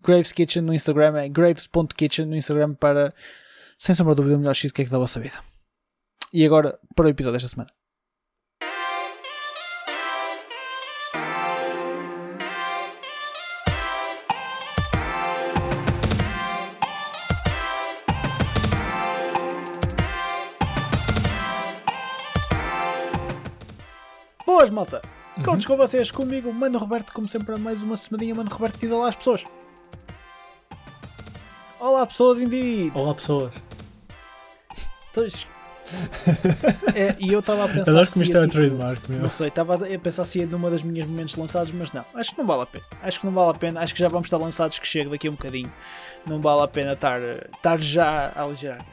Graves Kitchen no Instagram é graves.kitchen no Instagram para, sem sombra de dúvida, o melhor cheesecake da vossa vida. E agora, para o episódio desta semana. Boas, malta! Uhum. Contos com vocês, comigo, Mano Roberto, como sempre, mais uma semaninha. Mano Roberto diz olá às pessoas. Olá, pessoas, indeed! Olá, pessoas. é, e eu estava a pensar. Eu acho que isto é tipo, trademark, meu. Não sei, estava a pensar se ia numa das minhas momentos lançados, mas não. Acho que não vale a pena. Acho que não vale a pena. Acho que já vamos estar lançados, que chega daqui a um bocadinho. Não vale a pena estar, estar já a aligerar.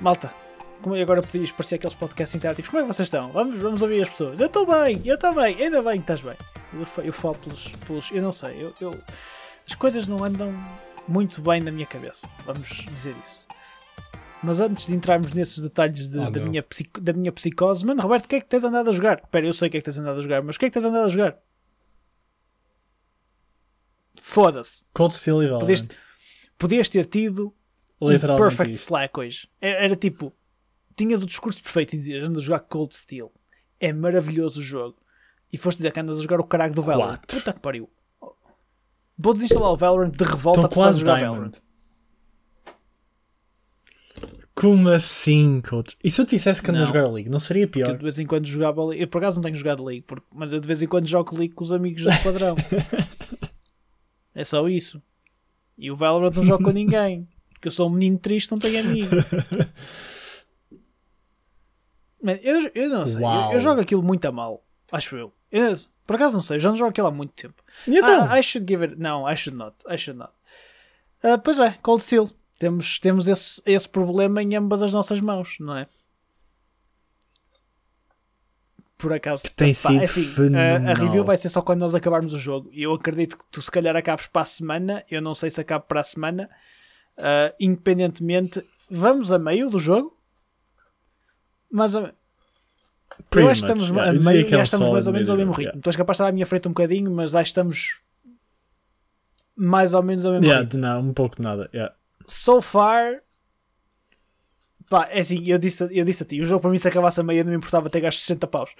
Malta, como agora podias parecer aqueles podcasts interativos, como é que vocês estão? Vamos, vamos ouvir as pessoas. Eu estou bem, eu estou bem, ainda bem que estás bem. Eu, eu falo pelos, pelos. Eu não sei, eu, eu, as coisas não andam muito bem na minha cabeça. Vamos dizer isso. Mas antes de entrarmos nesses detalhes de, oh, da, minha psico, da minha psicose, mano, Roberto, o que é que tens andado a jogar? Espera, eu sei o que é que tens andado a jogar, mas o que é que tens andado a jogar? Foda-se. Cold Steel e Podias, podias ter tido um perfect slack hoje. Era, era tipo, tinhas o discurso perfeito e dizias andas a jogar Cold Steel. É maravilhoso o jogo. E foste dizer que andas a jogar o caralho do Valorant. Puta que pariu. Vou desinstalar o Valorant de revolta Estou quase jogar. Valorant. Como assim, coach? E se eu te dissesse que ando a jogar League, não seria pior? Porque eu de vez em quando jogava League. Eu por acaso não tenho jogado League, porque... mas eu de vez em quando jogo League com os amigos do padrão. é só isso. E o Valorant não jogo com ninguém. Porque eu sou um menino triste, não tenho amigo. eu, eu não sei. Eu, eu, jogo aquilo muito a mal. Acho eu. eu. Por acaso não sei. Já não jogo aquilo há muito tempo. Então? Ah, I should give it. Não, I should not. I should not. Uh, pois é, Cold Steel. Temos, temos esse, esse problema em ambas as nossas mãos, não é? Por acaso. Que tem pá, sido assim, a, a, review vai ser só quando nós acabarmos o jogo. E eu acredito que tu se calhar acabes para a semana. Eu não sei se acabo para a semana. Uh, independentemente, vamos a meio do jogo. Mas a, eu acho que estamos, yeah, a meio, já estamos mais ou menos ao mesmo ritmo. Yeah. Tu és capaz de estar à minha frente um bocadinho, mas acho que estamos mais ou menos ao mesmo yeah, ritmo. Não, um pouco de nada. Yeah. So far, pá, é assim, eu disse, eu disse a ti, o jogo para mim se acabasse a meia não me importava ter gasto 60 paus.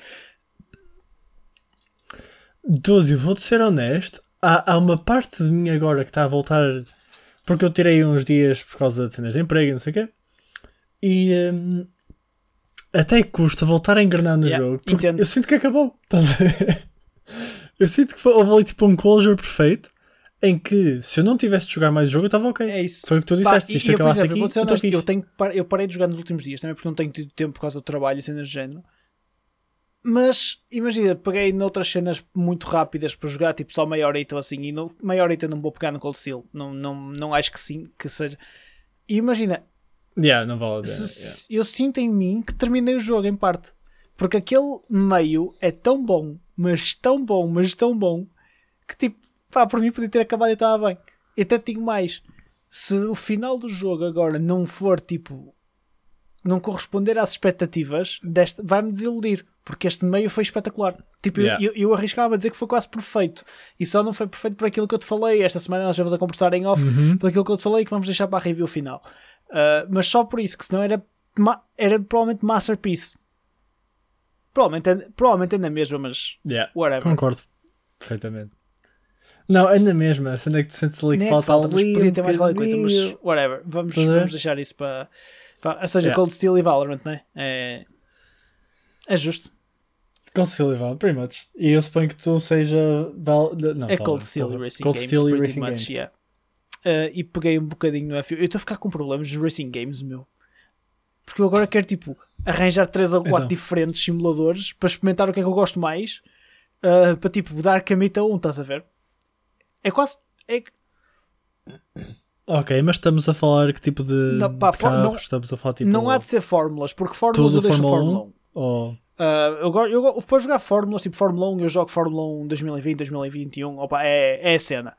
Dude, vou-te ser honesto, há, há uma parte de mim agora que está a voltar, porque eu tirei uns dias por causa de cenas de emprego e não sei o quê, e... Um, até custa voltar a engrenar no yeah, jogo. Porque eu sinto que acabou. eu sinto que houve ali tipo um closure perfeito em que se eu não tivesse de jogar mais o jogo eu estava ok. É isso. Foi o que tu disseste. Pá, isto e, exemplo, aqui, eu, honesto, eu, tenho, eu parei de jogar nos últimos dias também porque não tenho tido tempo por causa do trabalho e cenas do género. Mas imagina, peguei noutras cenas muito rápidas para jogar, tipo só meia horita ou assim, e no, meia horita não vou pegar no Cold Steel. Não, não, não acho que sim, que seja. E imagina, Yeah, não vale a pena. yeah. eu sinto em mim que terminei o jogo em parte. Porque aquele meio é tão bom, mas tão bom, mas tão bom, que tipo, pá, por mim podia ter acabado e estava bem. E até digo mais: se o final do jogo agora não for tipo, não corresponder às expectativas, desta, vai-me desiludir. Porque este meio foi espetacular. Tipo, eu- Yeah. eu, eu arriscava a dizer que foi quase perfeito. E só não foi perfeito por aquilo que eu te falei. Esta semana nós vamos a conversar em off Uhum. por aquilo que eu te falei que vamos deixar para a review final. Uh, mas só por isso, que senão era, era provavelmente Masterpiece. Provavelmente, é- provavelmente é na mesma, mas Yeah, whatever. Concordo perfeitamente. Não, é na mesma. A cena é que tu sentes ali que é falta, falta, mas ali. podia ter mais qualquer coisa, mas whatever. Vamos, vamos deixar isso para. ou seja, Yeah. Cold Steel e Valorant, né? É, é justo. Com Steel e Valorant, pretty much. E eu suponho que tu seja. Val... Não, é Cold Steel e. Racing Cold Games, Steel e Racing much, Games. yeah. Uh, e peguei um bocadinho no F1. Eu estou a ficar com problemas dos Racing Games, meu. Porque eu agora quero, tipo, arranjar 3 ou 4 Então. diferentes simuladores para experimentar o que é que eu gosto mais. uh, para, tipo, dar camita a um, estás a ver? É quase... É, Ok, mas estamos a falar que tipo de, Não, pá, de carros? não- estamos a falar tipo. não há de ser fórmulas, porque fórmulas Tudo eu deixo Fórmula Fórmula 1. 1? Ou... Uh, eu, eu, go- para jogar fórmulas, tipo Fórmula 1, eu jogo Fórmula 1 2020, 2021, opa, é, é a cena.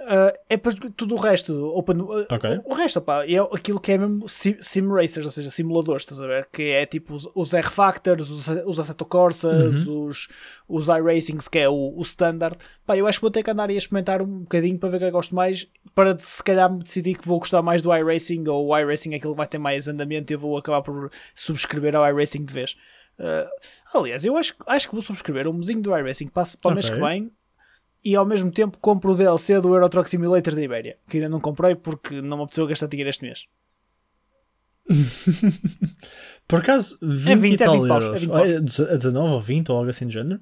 Uh, é para tudo o resto, open, uh, Ok. o resto, opa, é aquilo que é mesmo sim, sim racers, ou seja, simuladores, estás a ver? Que é tipo os, os R-Factors, os, os Assetto Corsas, os, os iRacings, que é o, o standard. Pá, eu acho que vou ter que andar e experimentar um bocadinho para ver o que é que gosto mais, para se calhar me decidir que vou gostar mais do iRacing, ou o iRacing é aquilo que vai ter mais andamento e eu vou acabar por subscrever ao iRacing de vez. Uh, aliás, eu acho, acho que vou subscrever um mozinho do iRacing para, para o mês Ok. que vem e ao mesmo tempo compro o DLC do Euro Truck Simulator da Ibéria, que ainda não comprei porque não me apeteceu gastar dinheiro este mês. Por acaso, 20, É 20, e é tal 20 paus, é euros. 20 Ou é 19 ou 20 ou algo assim de género.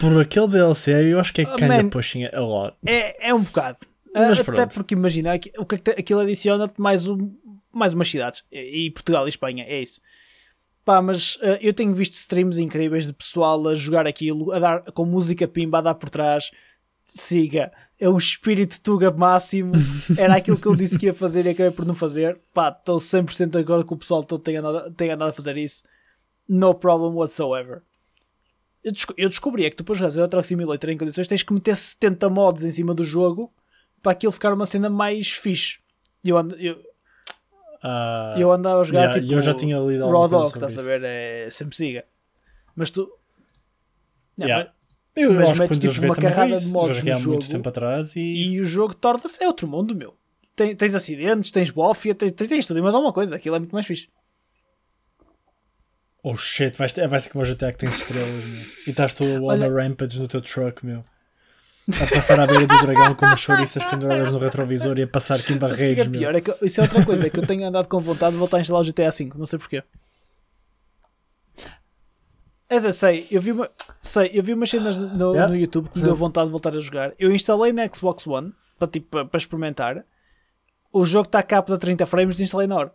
Por aquele DLC, eu acho que é Ah, kinda man. pushing a lot. É, é um bocado. Mas Ah, Até pronto. porque imagina, aqui- o que é aquilo adiciona-te mais, um, mais umas cidades. E Portugal e Espanha, é isso. Pá, mas ah, eu tenho visto streams incríveis de pessoal a jogar aquilo, a dar com música pimba a dar por trás. Siga, é o espírito Tuga máximo. Era aquilo que eu disse que ia fazer e acabei por não fazer. Pá, estou 100% de acordo que o pessoal todo tenha andado, tenha andado a fazer isso. No problem whatsoever. Eu, desco- eu descobri é que tu para jogar Euro Truck Simulator em condições tens que meter 70 mods em cima do jogo para aquilo ficar uma cena mais fixe. Eu, ando- eu, Ah, eu andava a jogar yeah, tipo eu já tinha lido Raw Dog, estás a ver? É sempre siga. Mas tu. Não, Yeah. mas- Eu mas acho metes, tipo, uma carrada de há no muito jogo tempo atrás e... E o jogo torna-se. É outro mundo, meu. Tem- tens acidentes, tens bofia, tens, tens, tens tudo e mais alguma coisa. Aquilo é muito mais fixe. Oh shit, vai, vai ser como o GTA que tens estrelas, meu. E estás tu on Olha- a rampage no teu truck, meu. A passar à beira do dragão com umas chouriças penduradas no retrovisor e a passar aqui em é barreiros, é meu. pior? É que, isso é outra coisa. É que eu tenho andado com vontade de voltar a instalar o GTA V. Não sei porquê. Mas eu sei, eu vi, uma, sei, eu vi umas cenas no, Yeah. no YouTube que me deu vontade de voltar a jogar. Eu instalei na Xbox One para, tipo, para experimentar. O jogo está a capa de 30 frames e instalei na hora.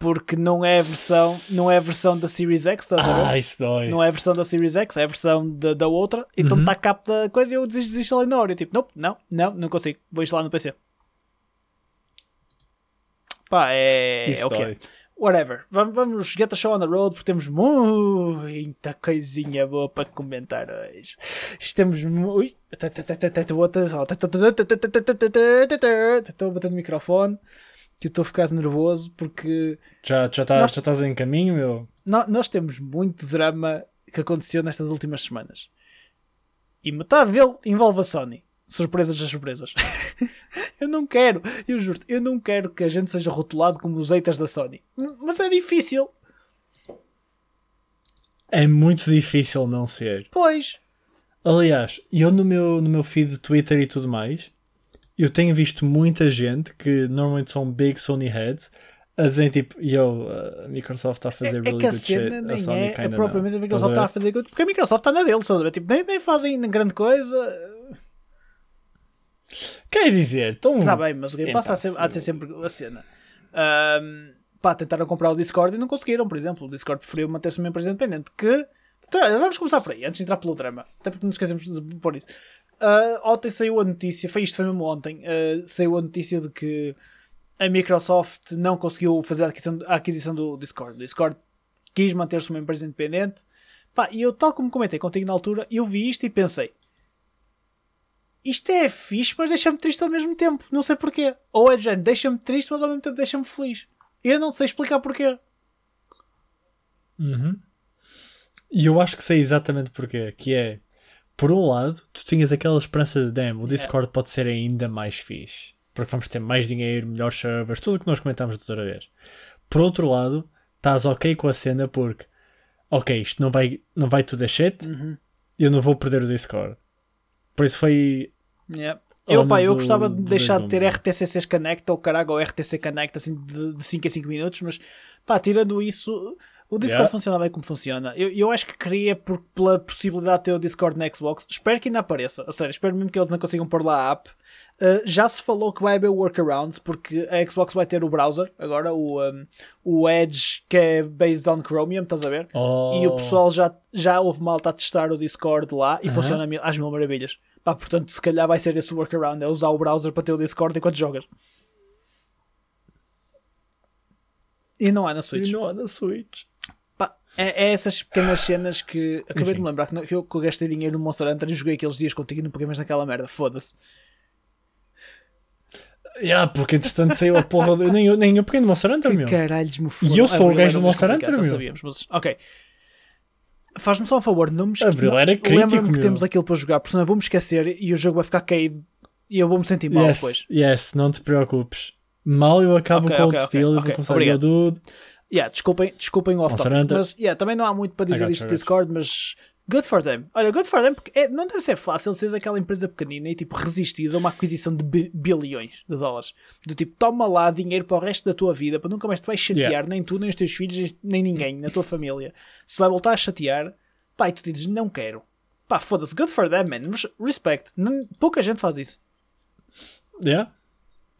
Porque não é a versão, não é a versão da Series X, estás a ver? Ah, isso dói. Não é a versão da Series X, é a versão da, da outra. Então Uhum. está a capa da coisa e eu des- desinstalei na hora. Eu tipo, nope, não, não, não consigo. Vou instalar no PC. Pá, é. Isso é o dói. Whatever. Vamos, vamos get the show on the road porque temos muita coisinha boa para comentar hoje. Estamos muito. Estou a bater no microfone que eu estou a ficar nervoso porque Já, já, tá, Nós- já estás em caminho, meu? nó- nós temos muito drama que aconteceu nestas últimas semanas. E metade dele envolve a Sony. Surpresas das surpresas. eu não quero, eu juro eu não quero que a gente seja rotulado como os haters da Sony. Mas é difícil. É muito difícil não ser. Pois. Aliás, eu no meu, no meu feed de Twitter e tudo mais, eu tenho visto muita gente que normalmente são big Sony heads a dizer tipo, yo, a Microsoft está a fazer É really que a good shit. nem Sony é, é kinda propriamente a. Microsoft está a fazer coisa, porque a Microsoft está na dele, sabe? Tipo, nem, nem fazem grande coisa. Quer dizer, tão... Está bem, mas o Game Game Pass há, Pass, sempre, há de ser sempre a cena. Ahm, pá, tentaram comprar o Discord e não conseguiram, por exemplo. O Discord preferiu manter-se uma empresa independente. Que. Tá, vamos começar por aí, antes de entrar pelo drama. Até porque não esquecemos de pôr isso. Uh, ontem saiu a notícia, foi isto, foi mesmo ontem, uh, saiu a notícia de que a Microsoft não conseguiu fazer a aquisição, a aquisição do Discord. O Discord quis manter-se uma empresa independente. Pá, e eu, tal como comentei contigo na altura, eu vi isto e pensei: isto é fixe, mas deixa-me triste ao mesmo tempo. Não sei porquê. Ou é de género, deixa-me triste, mas ao mesmo tempo deixa-me feliz. Eu não sei explicar porquê. Uhum. E eu acho que sei exatamente porquê. Que é, por um lado, tu tinhas aquela esperança de, damn, o Discord é. pode ser ainda mais fixe. Porque vamos ter mais dinheiro, melhores servers, tudo o que nós comentámos da outra vez. Por outro lado, estás ok com a cena porque, ok, isto não vai, não vai tudo a shit, uhum. eu não vou perder o Discord. Por isso foi. Yeah. Eu, pá, eu gostava de deixar de ter RTCCs Connect ou caralho, ou RTC Connect assim de, de 5 em 5 minutos, mas pá, tirando isso, o Discord yeah. funciona bem como funciona. Eu, eu acho que queria por, pela possibilidade de ter o Discord na Xbox. Espero que ainda apareça. A sério, espero mesmo que eles não consigam pôr lá a app. Uh, já se falou que vai haver workarounds porque a Xbox vai ter o browser agora, o, um, o Edge que é based on Chromium, estás a ver? Oh. E o pessoal já, já houve malta a testar o Discord lá e uh -huh. funciona às mil maravilhas. Pá, portanto, se calhar vai ser esse workaround, é usar o browser para ter o Discord enquanto jogas. E não há na Switch. E não há na Switch. É, é, essas pequenas cenas que acabei Enfim. de me lembrar que, eu, que eu gastei dinheiro no Monster Hunter e joguei aqueles dias contigo e não peguei mais naquela merda. Foda-se. Yeah, porque entretanto saiu a porra do. Nem eu, nem eu peguei no Monster Hunter, que meu. caralhos me E eu sou o gajo do Monster Hunter, meu. Sabíamos, mas, ok. Faz-me só um favor, não me Abril era crítico, Lembra-me que temos aquilo para jogar, porque senão eu vou-me esquecer e o jogo vai ficar caído e eu vou-me sentir mal yes, depois. Yes, não te preocupes. Mal eu acabo okay, o Cold okay, Steel okay, e vou começar a dude. Yeah, desculpem, desculpem o off-topic, mas yeah, também não há muito para dizer disto do Discord, mas good for them. Olha, good for them porque é, não deve ser fácil seres aquela empresa pequenina e tipo resistir a uma aquisição de bilhões de dólares. Do tipo, toma lá dinheiro para o resto da tua vida, para nunca mais te vais chatear, yeah. nem tu, nem os teus filhos, nem ninguém na tua família. Se vai voltar a chatear, pá, e tu dizes não quero. Pá, foda-se, good for them, man. Respect. Pouca gente faz isso. Yeah.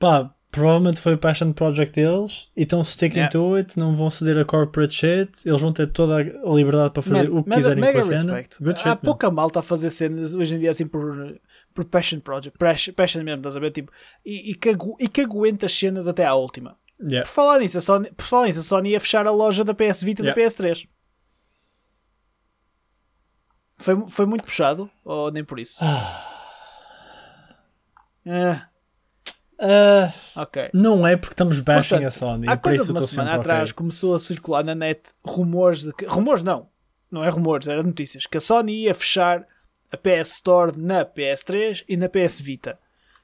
Pá, provavelmente foi o passion project deles e estão sticking yeah. to it, não vão ceder a corporate shit, eles vão ter toda a liberdade para fazer man, o que quiserem mega com a cena. Good Há shit, pouca malta a fazer cenas hoje em dia assim por, por passion project, passion mesmo, estás a ver? Tipo, e, e, que, e que aguenta as cenas até à última. Yeah. Por, falar nisso, a Sony, por falar nisso, a Sony ia fechar a loja da PS Vita e yeah. da PS3. Foi, foi muito puxado, ou nem por isso? é. Uh, ok. Não é porque estamos bashing Portanto, a Sony. Há coisa de uma semana atrás okay. começou a circular na net rumores de que. Rumores não. Não é rumores, era notícias. Que a Sony ia fechar a PS Store na PS3 e na PS Vita.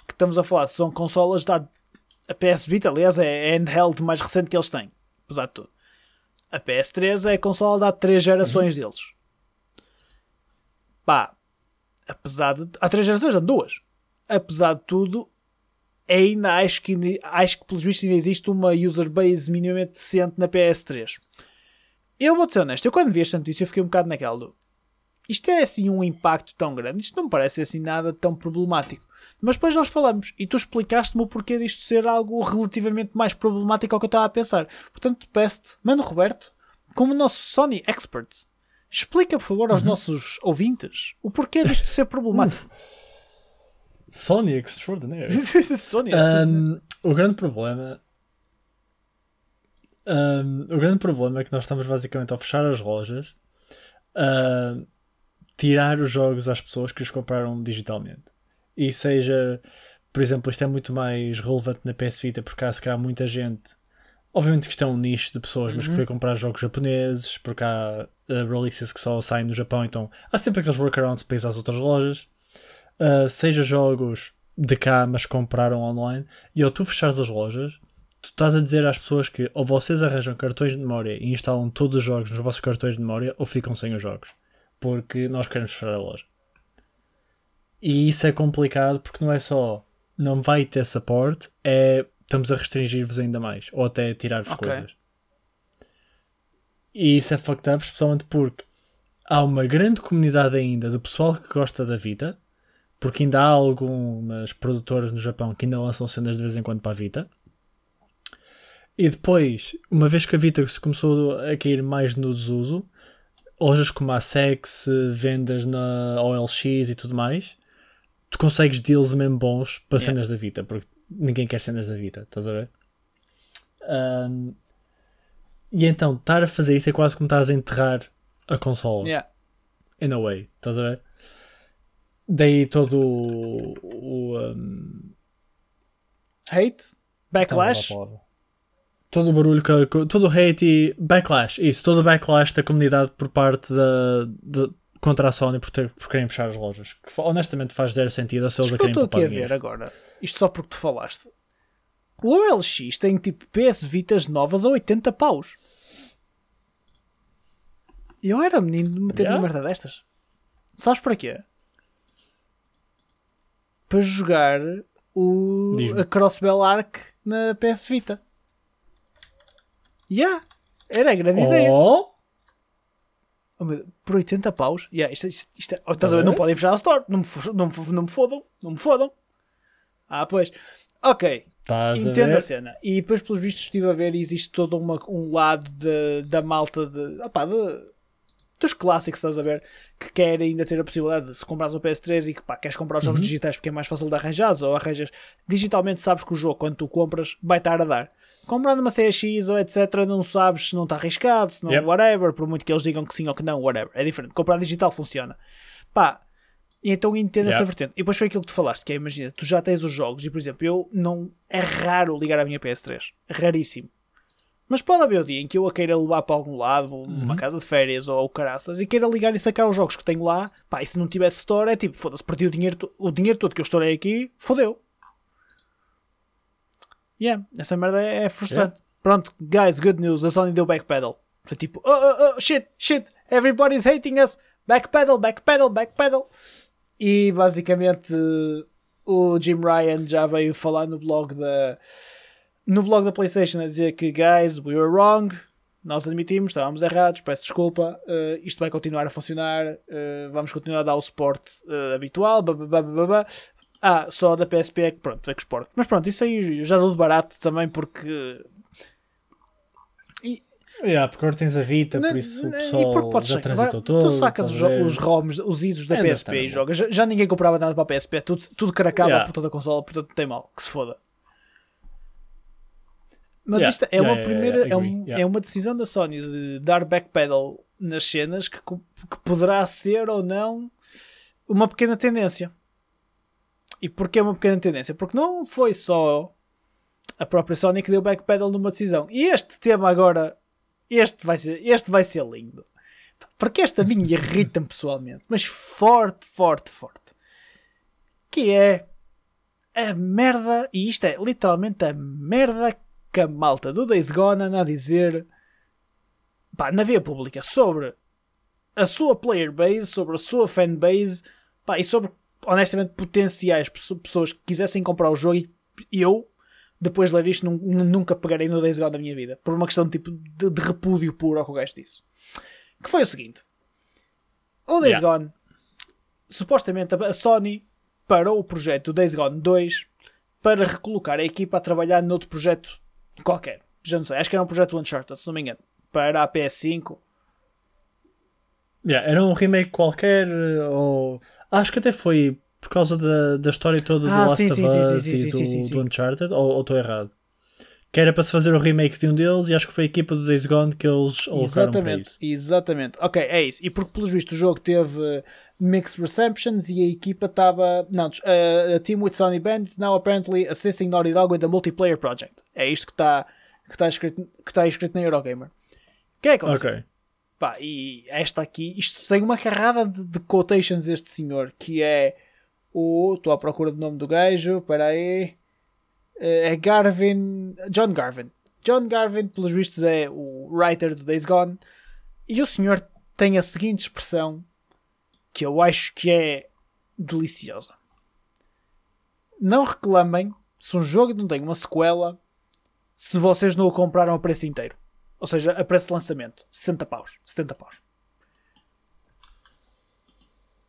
Que estamos a falar, são consolas da. A PS Vita, aliás, é a handheld mais recente que eles têm. Apesar de tudo. A PS3 é a consola da três gerações uhum. deles. Pá, apesar de. Há três gerações, não, duas. Apesar de tudo, ainda acho que, acho que pelos vistos ainda existe uma user base minimamente decente na PS3. Eu vou ser honesto, eu quando vi esta notícia eu fiquei um bocado naquela do... Isto é assim um impacto tão grande, isto não me parece assim nada tão problemático. Mas depois nós falamos e tu explicaste-me o porquê disto ser algo relativamente mais problemático ao que eu estava a pensar. Portanto, peço-te, mano Roberto, como nosso Sony expert, explica por favor aos uhum. nossos ouvintes o porquê disto ser problemático. Sony Extraordinary. Sony um, o grande problema. Um, o grande problema é que nós estamos basicamente a fechar as lojas, uh, tirar os jogos às pessoas que os compraram digitalmente. E seja, por exemplo, isto é muito mais relevante na PS Vita porque há se calhar muita gente. Obviamente que isto é um nicho de pessoas, mas que uhum. foi comprar jogos japoneses, porque há uh, releases que só saem no Japão, então há sempre aqueles workarounds para ir às outras lojas uh, seja jogos de cá, mas compraram online, e ao tu fechares as lojas, tu estás a dizer às pessoas que ou vocês arranjam cartões de memória e instalam todos os jogos nos vossos cartões de memória, ou ficam sem os jogos. Porque nós queremos fechar a loja. E isso é complicado porque não é só não vai ter suporte, é estamos a restringir-vos ainda mais, ou até tirar-vos okay. coisas. E isso é fucked up, especialmente porque há uma grande comunidade ainda de pessoal que gosta da vida porque ainda há algumas produtoras no Japão que ainda lançam cenas de vez em quando para a Vita. E depois, uma vez que a Vita se começou a cair mais no desuso, lojas como a Sex, vendas na OLX e tudo mais, tu consegues deals mesmo bons para Yeah. cenas da Vita, porque ninguém quer cenas da Vita, estás a ver? Ahm, e então, estar a fazer isso é quase como estás a enterrar a consola, Yeah. in a way, estás a ver? Daí todo o. o um, Hate? Backlash? Todo o barulho, que, todo o hate e backlash, isso, todo o backlash da comunidade por parte da, de- contra a Sony por, ter, por querem fechar as lojas. Que honestamente faz zero sentido se eles a Isto que eu querem estou aqui a ver agora, isto só porque tu falaste. O OLX tem tipo PS Vitas novas a 80 paus. Eu era menino de meter Yeah. numa merda destas. Sabes para quê? Para jogar o, a Crossbell Arc na PS Vita. Yeah, era a grande ideia. Oh! Oh, meu por 80 paus? Yeah, isto, isto, isto é- oh, estás Tá a ver? Não bem. podem fechar a store. Não me, não, me não me fodam. Não me fodam. Ah, pois. Ok. A Entendo a ver? cena. E depois, pelos vistos, estive a ver e existe todo uma, um lado de- da malta de, opá, de- dos clássicos, estás a ver, que quer ainda ter a possibilidade de se comprares o PS3 e que pá, queres comprar os Uhum. jogos digitais porque é mais fácil de arranjar, ou arranjas digitalmente, sabes que o jogo, quando tu compras, vai estar a dar. Comprando uma CX ou etc, não sabes se não está arriscado, se não Yep. whatever, por muito que eles digam que sim ou que não, whatever. É diferente. Comprar digital funciona. Pá, então entendo essa Yeah. vertente. E depois foi aquilo que tu falaste, que é, imagina, tu já tens os jogos e, por exemplo, eu não... É raro ligar a minha PS3. É raríssimo. Mas pode haver o dia em que eu a queira levar para algum lado, uma Uhum. casa de férias ou o caraças, e queira ligar e sacar os jogos que tenho lá, pá, e se não tivesse store, é tipo, foda-se, perdi o dinheiro, o dinheiro todo que eu estourei aqui, fodeu. Yeah, essa merda é, é frustrante. Pronto, guys, good news, a Sony deu backpedal. Foi tipo, oh, oh, oh, shit, shit, everybody's hating us, backpedal, backpedal, backpedal. E basicamente o Jim Ryan já veio falar no blog da no blog da PlayStation a dizer que guys, we were wrong, nós admitimos, estávamos errados, peço desculpa, eh, isto vai continuar a funcionar, eh, vamos continuar a dar o suporte eh, habitual, babá. Ah, só da PSP é que pronto, é que suporte. Mas pronto, isso aí já dou de barato também porque Yeah, porque agora tens a Vita, Não- por isso o não- pessoal e porque podes já transitou todo. Tu sacas os, os ROMs, os ISOs da É PSP e jogas. Já, já ninguém comprava nada para a PSP, tudo, tudo caracava Yeah. por toda a consola, portanto tem mal, que se foda. Mas Yeah, isto é yeah, uma primeira, yeah, é, um- é uma decisão da Sony de dar backpedal nas cenas que, que poderá ser ou não uma pequena tendência. E porquê uma pequena tendência? Porque não foi só a própria Sony que deu backpedal numa decisão. E este tema agora, este vai ser, este vai ser lindo. Porque esta a mim irrita-me pessoalmente, mas forte, forte, forte. Que é a merda, e isto é literalmente a merda que a malta do Days Gone anda a dizer pá, na via pública sobre a sua player base, sobre a sua fanbase pá, e sobre honestamente potenciais pesso- pessoas que quisessem comprar o jogo e eu depois de ler isto nun- nun- nunca pegarei no Days Gone da minha vida por uma questão tipo de, de repúdio puro ao que o gajo disse que foi o seguinte o Days Yeah. Gone supostamente a Sony parou o projeto do Days Gone 2 para recolocar a equipa a trabalhar noutro projeto qualquer. Já não sei, acho que era um projeto Uncharted, se não me engano. Para a PS5. Yeah, era um remake qualquer, ou. Acho que até foi por causa da, da história toda do Ah, Last sim, of sim, Us sim, e do, do Uncharted, ou ou estou errado? Que era para se fazer o remake de um deles e acho que foi a equipa do Days Gone que eles alocaram Exatamente, exatamente. Ok, é isso. E porque, pelos vistos, o jogo teve mixed receptions e a equipa estava. Não, uh, a team with Sony Bandits now apparently assisting Naughty Dog with the multiplayer project. É isto que está que está escrito, que está escrito na Eurogamer. O que é que aconteceu? Ok. Pá, e esta aqui, isto tem uma carrada de, de quotations deste senhor, que é o. Estou à procura do nome do gajo, espera aí. Eh, É Garvin. John Garvin. John Garvin, pelos vistos, é o writer do Days Gone. E o senhor tem a seguinte expressão que eu acho que é deliciosa. Não reclamem se um jogo não tem uma sequela se vocês não o compraram a preço inteiro. Ou seja, a preço de lançamento. 60 paus. 70 paus.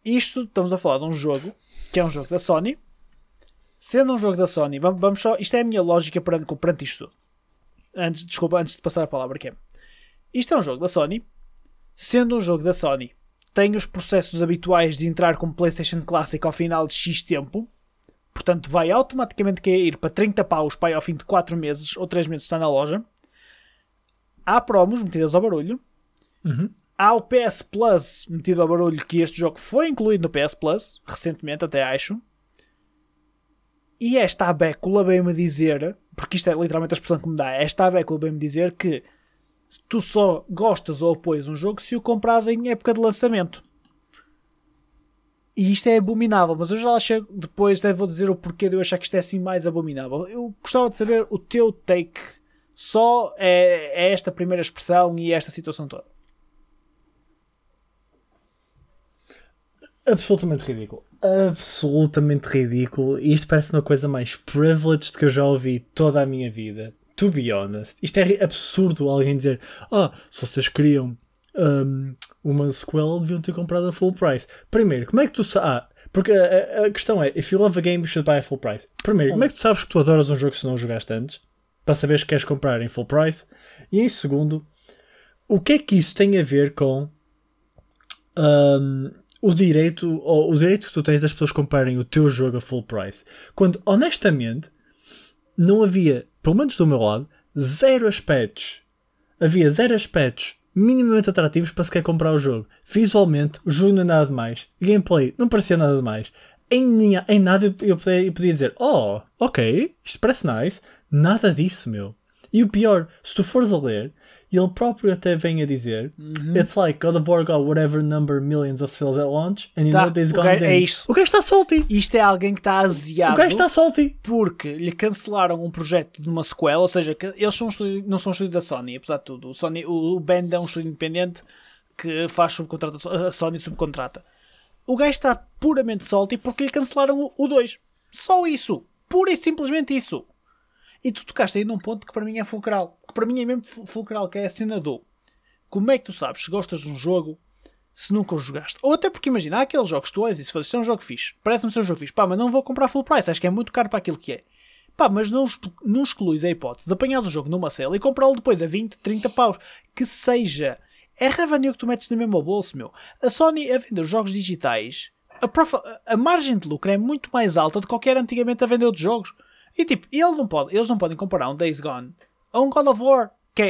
Isto, estamos a falar de um jogo que é um jogo da Sony. Sendo um jogo da Sony, vamos, vamos só. Isto é a minha lógica perante, perante isto tudo. antes, desculpa, antes de passar a palavra, que é. Isto é um jogo da Sony. Sendo um jogo da Sony, tem os processos habituais de entrar como PlayStation Classic ao final de X tempo. Portanto, vai automaticamente cair para 30 paus para ao fim de 4 meses ou 3 meses está na loja. Há promos metidas ao barulho. Uhum. Há o PS Plus metido ao barulho, que este jogo foi incluído no PS Plus, recentemente, até acho. E esta abécula veio-me dizer, porque isto é literalmente a expressão que me dá, esta abécula veio-me dizer que tu só gostas ou apoias um jogo se o compras em época de lançamento. E isto é abominável, mas eu já chego depois, até vou dizer o porquê de eu achar que isto é assim mais abominável. Eu gostava de saber o teu take só é, é esta primeira expressão e esta situação toda. Absolutamente ridículo. Absolutamente ridículo. E isto parece uma coisa mais privileged que eu já ouvi toda a minha vida. To be honest. Isto é absurdo alguém dizer: Ah, se vocês queriam um, uma sequela, deviam ter comprado a full price. Primeiro, como é que tu sabes. Ah, porque a, a, questão é: if you love a game, you should buy a full price. Primeiro, como é que tu sabes que tu adoras um jogo se não o jogaste antes? Para saberes que queres comprar em full price. E em segundo, o que é que isso tem a ver com. Um, o direito, ou o direito que tu tens das pessoas comprarem o teu jogo a full price. Quando, honestamente, não havia, pelo menos do meu lado, zero aspectos. Havia zero aspectos minimamente atrativos para sequer comprar o jogo. Visualmente, o jogo não é nada demais. Gameplay não parecia nada demais. Em, em nada eu podia, eu podia dizer, oh, ok, isto parece nice. Nada disso, meu. E o pior, se tu fores a ler, ele próprio até vem a dizer Uhum. It's like God of War got whatever number millions of sales at launch and you Tá, know o Gone gajo- é didn't." isto. O gajo está salty. Isto é alguém que está O aziado gajo está salty. porque lhe cancelaram um projeto de uma sequela, ou seja, eles são um estúdio- não são um estúdio da Sony, apesar de tudo. O, Sony, o, o Band é um estúdio independente que faz subcontratação, a Sony subcontrata. O gajo está puramente salty porque lhe cancelaram o 2. Só isso. Pura e simplesmente isso. E tu tocaste aí num ponto que para mim é fulcral. Para mim é mesmo fu- fulcral, que é a cena do como é que tu sabes se gostas de um jogo se nunca o jogaste? Ou até porque imagina, há aqueles jogos que tu olhas e se fazes, é um jogo fixe, parece-me ser um jogo fixe, pá, mas não vou comprar full price, acho que é muito caro para aquilo que é. Pá, mas não, não excluís a hipótese de apanhares o jogo numa sale e comprá-lo depois a 20, 30 paus. Que seja. É revenue que tu metes no mesmo bolso, meu. A Sony a vender jogos digitais, a, a margem de lucro é muito mais alta do que qualquer antigamente a vender outros jogos. E tipo, ele não pode, eles não podem comparar um Days Gone a um God of War, que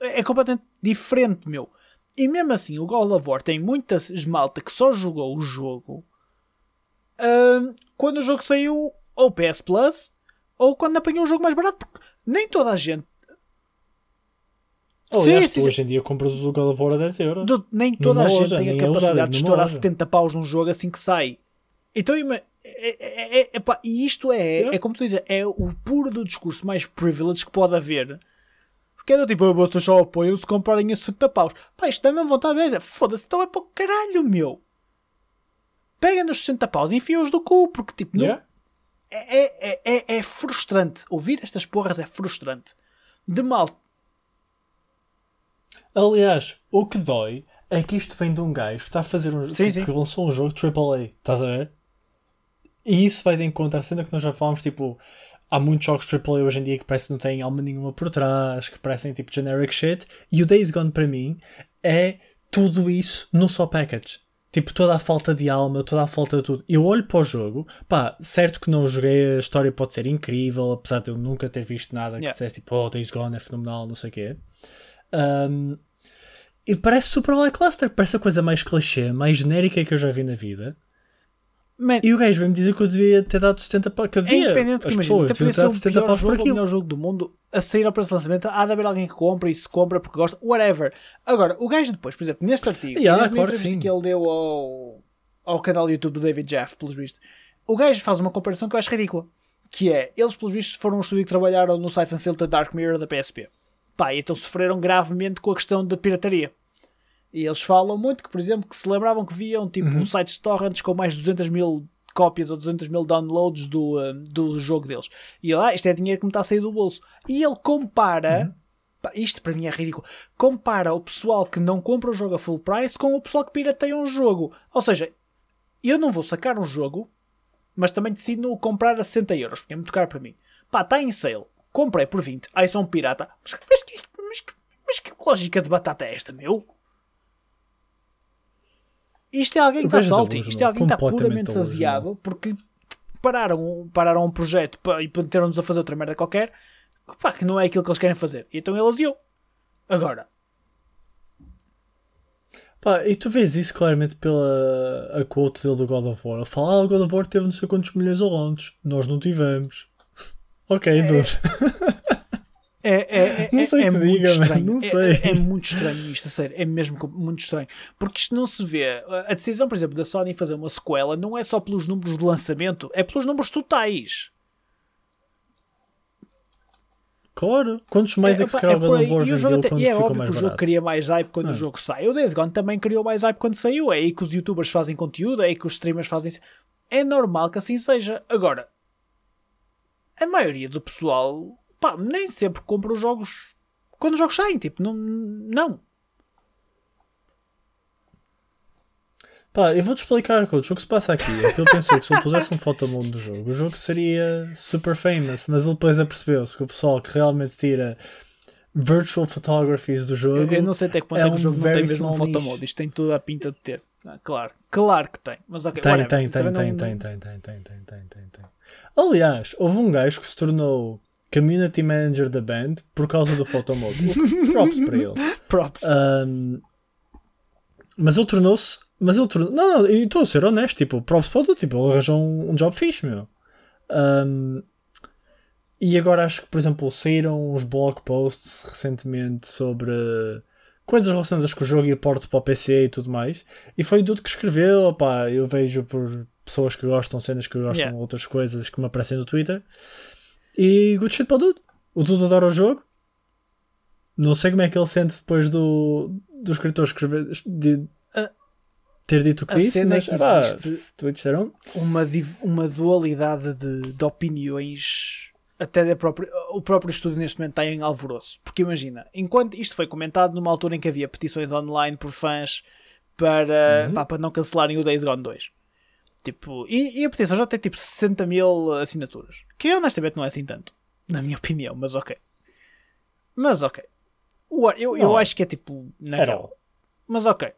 é, é completamente diferente, meu. E mesmo assim, o God of War tem muita esmalta que só jogou o jogo ahm, quando o jogo saiu ou PS Plus ou quando apanhou um jogo mais barato, porque nem toda a gente. Aliás, sim, sim, hoje em dia compras o God of War a 10 euros. Do- nem toda a Numa gente loja, tem a é usado, capacidade de estourar loja. 70 paus num jogo assim que sai. Então, é, é, é, é, pá, e isto é, é como tu dizes, é o puro do discurso mais privilege que pode haver. Porque é do tipo, "Ah, vocês só apoiam se comprarem a 70 paus. Pá, isto dá mesmo vontade de foda-se, então é para o caralho, meu. Pega nos 60 paus e enfia-os do cu, porque tipo, não- Yeah. é, é, é, é frustrante. Ouvir estas porras é frustrante. De mal. Aliás, o que dói é que isto vem de um gajo que está a fazer um Sim, que, sim. que lançou um jogo AAA, estás a ver? E isso vai de encontro à cena que nós já falámos, tipo, há muitos jogos AAA hoje em dia que parece que não têm alma nenhuma por trás, que parecem tipo generic shit, e o Days Gone para mim é tudo isso num só package. Tipo, toda a falta de alma, toda a falta de tudo. Eu olho para o jogo, pá, certo que não o joguei, a história pode ser incrível, apesar de eu nunca ter visto nada que Yeah. dissesse tipo, oh, Days Gone é fenomenal, não sei o quê. Um, e parece super lackluster, parece a coisa mais clichê, mais genérica que eu já vi na vida. Man, E o gajo veio-me dizer que eu devia ter dado 70 para que eu É devia. independente, porque As imagina, pessoas deviam ter dado o 70 pior paus por ou o melhor aquilo. jogo do mundo a sair ao preço de lançamento. Há de haver alguém que compra e se compra porque gosta, whatever. Agora, o gajo depois, por exemplo, neste artigo, Yeah, nesta claro que entrevista sim. que ele deu ao, ao canal do YouTube do David Jeff, pelos vistos, o gajo faz uma comparação que eu acho ridícula. Que é, eles pelos vistos foram um estúdio que trabalharam no Siphon Filter Dark Mirror da PSP. Pá, e então sofreram gravemente com a questão da pirataria. E eles falam muito que, por exemplo, que se lembravam que viam tipo Uhum. sites de torrents com mais de 200 mil cópias ou 200 mil downloads do, uh, do jogo deles. E ele, ah, isto é dinheiro que me está a sair do bolso. E ele compara, Uhum. isto para mim é ridículo, compara o pessoal que não compra o jogo a full price com o pessoal que pirateia um jogo. Ou seja, eu não vou sacar um jogo, mas também decido comprar a 60 euros, porque é muito caro para mim. Pá, está em sale. comprei por 20, ai sou um pirata. Mas, mas, mas, mas que lógica de batata é esta, meu? Isto é alguém que está delusional, isto é alguém que está puramente faseado porque pararam, pararam um projeto e meteram-nos a fazer outra merda qualquer pá, que não é aquilo que eles querem fazer. E então ele aziou. Agora, Pá, e tu vês isso claramente pela a quote dele do God of War. Ele fala, ah, o God of War teve não sei quantos milhões ou launch. Nós não tivemos. ok, dude. É, é, é, Não sei é, o que é muito diga, estranho. não É- sei. É, é muito estranho isto, a sério. É mesmo muito estranho. Porque isto não se vê. A decisão, por exemplo, da Sony fazer uma sequela não é só pelos números de lançamento, é pelos números totais. Claro. Quantos mais é, que se pá, calhar o por God aí. of War E o jogo até- quando e é ficou óbvio que o jogo cria mais hype quando Ah. o jogo sai. O Days Gone também criou mais hype quando saiu. É aí que os youtubers fazem conteúdo, é aí que os streamers fazem. É normal que assim seja. Agora, a maioria do pessoal pá, nem sempre compra os jogos quando os jogos saem. Tipo, não. não. Pá, eu vou-te explicar, coach. O que se passa aqui é que ele pensou que se ele pusesse um photomode do jogo, o jogo seria super famous, mas ele depois apercebeu-se que o pessoal que realmente tira virtual photographies do jogo. Eu, eu não sei até que ponto é é, que o um jogo não tem mesmo um niche. Isto tem toda a pinta de ter. Ah, claro, claro que tem. Mas ok, Tem, whatever. tem, tem, Também tem, não- tem, tem, tem, tem, tem, tem, tem, tem. Aliás, houve um gajo que se tornou community manager da band por causa do photomode. Props para ele. Props. Um, mas ele tornou-se. Mas ele tornou. Não, não, eu estou a ser honesto. Tipo, props para o tipo, ele arranjou um, um job fixe, meu. Um, e agora acho que, por exemplo, saíram uns blog posts recentemente sobre coisas relacionadas com o jogo e a porte para o PC e tudo mais. E foi o Dude que escreveu. Opá, eu vejo por pessoas que gostam, cenas que gostam, Yeah. outras coisas que me aparecem no Twitter. E good shit para o Dude. O Dude adora o jogo. Não sei como é que ele sente depois do, do escritor escrever, de A- ter dito o que a disse, cena é mas que pá, existe- uma, uma dualidade de, de opiniões até da própria, o próprio estúdio neste momento está em alvoroço. Porque imagina, enquanto isto foi comentado numa altura em que havia petições online por fãs para, Uhum. pá, para não cancelarem o Days Gone 2. Tipo, e, e a petição já tem tipo 60 mil assinaturas. Que honestamente não é assim tanto. Na minha opinião, mas ok. Mas ok. O- Eu, eu Não. acho que é tipo. Naquela. Mas ok.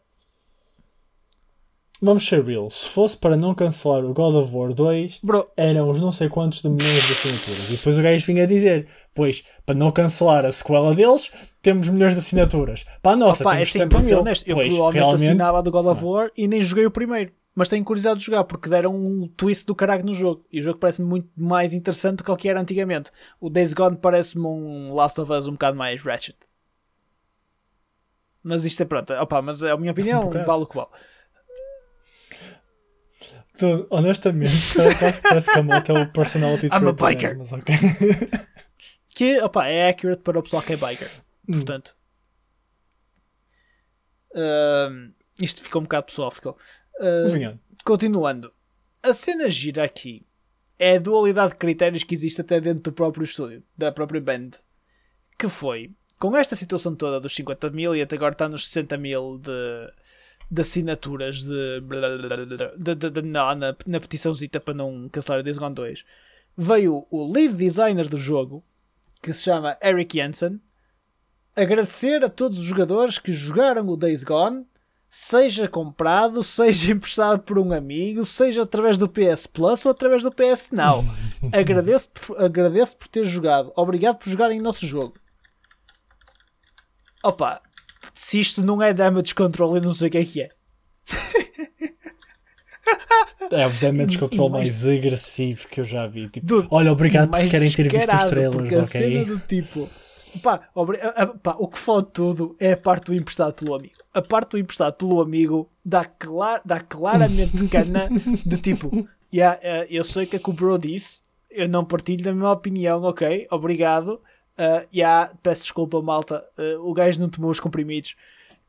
Vamos ser real. Se fosse para não cancelar o God of War 2, Bro, eram os não sei quantos de milhões de assinaturas. E depois o gajo vinha dizer: Pois, para não cancelar a sequela deles, temos milhões de assinaturas. Para a nossa, Opa, é temos assim, 70 vamos ser mil. honestos, eu Pois, provavelmente realmente, assinava a do God of War e nem joguei o primeiro. Mas tenho curiosidade de jogar porque deram um twist do caralho no jogo. E o jogo parece-me muito mais interessante do que o que era antigamente. O Days Gone parece-me um Last of Us um bocado mais ratchet. Mas isto é pronto. Opa, mas é a minha opinião, Um vale o que vale. tu, honestamente, parece, parece que a moto é o personality I'm a biker. mas ok. Que opa, é accurate para o pessoal que é biker. Hum. Portanto. Ahm, isto ficou um bocado pessoal. Ficou. Vinha. Continuando, a cena gira aqui é a dualidade de critérios que existe até dentro do próprio estúdio, da própria band. Que foi, com esta situação toda dos 50 mil e até agora está nos 60 mil de, de assinaturas de, de, de- de- na, na, na petiçãozita para não cancelar o Days Gone 2, veio o lead designer do jogo, que se chama Eric Jensen, agradecer a todos os jogadores que jogaram o Days Gone seja comprado, seja emprestado por um amigo, seja através do PS Plus ou através do PS Now. agradeço, agradeço por ter jogado. Obrigado por jogarem o nosso jogo. Opa, se isto não é damage control, eu não sei o que é que é. É o damage control e mais- mais agressivo que eu já vi. Tipo, Dude, olha, obrigado por terem ter visto os trailers, porque a ok? cena do tipo pá, obri- a- a- pá, o que fode tudo é a parte do emprestado pelo amigo a parte do emprestado pelo amigo dá, clar, dá claramente cana de tipo yeah, eh, eu sei o que é que o bro disse eu não partilho da minha opinião ok, obrigado. Uh, yeah, peço desculpa malta. Uh, o gajo não tomou os comprimidos.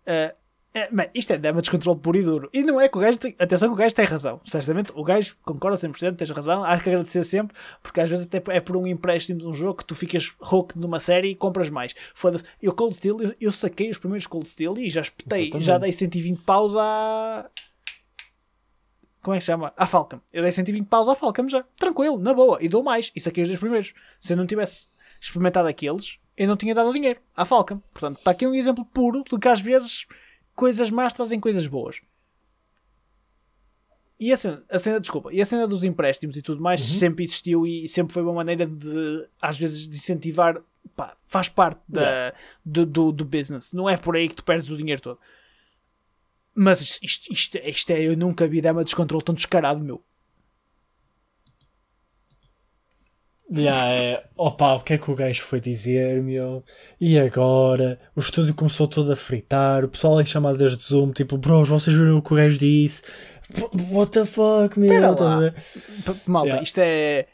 Uh, é, man, isto é damage control puro e duro. E não é que o gajo tem, atenção que o gajo tem razão. Certamente o gajo concorda 100%, tens razão. Há que agradecer sempre, porque às vezes até é por um empréstimo de um jogo que tu ficas hooked numa série e compras mais. Foda-se. Eu Cold Steel, eu, eu saquei os primeiros Cold Steel e já espetei, Exatamente. já dei 120 paus à. Como é que se chama? À Falcon. Eu dei 120 paus à Falcon já. Tranquilo, na boa. E dou mais. E saquei os dois primeiros. Se eu não tivesse experimentado aqueles, eu não tinha dado dinheiro à Falcon. Portanto, está aqui um exemplo puro de que às vezes coisas más trazem coisas boas. E a cena, a cena, desculpa, e a cena dos empréstimos e tudo mais Uhum. sempre existiu e sempre foi uma maneira de, às vezes, de incentivar, pá, faz parte da, do, do, do business. Não é por aí que tu perdes o dinheiro todo. Mas isto, isto, isto, é, eu nunca vi dama de descontrole tão descarado, meu. Já é. Opa, o que é que o gajo foi dizer, meu? E agora? O estúdio começou todo a fritar. O pessoal em chamadas de Zoom, tipo, bros, vocês viram o que o gajo disse? What the fuck, meu? Espera Estás a lá. Malta, Yeah. isto é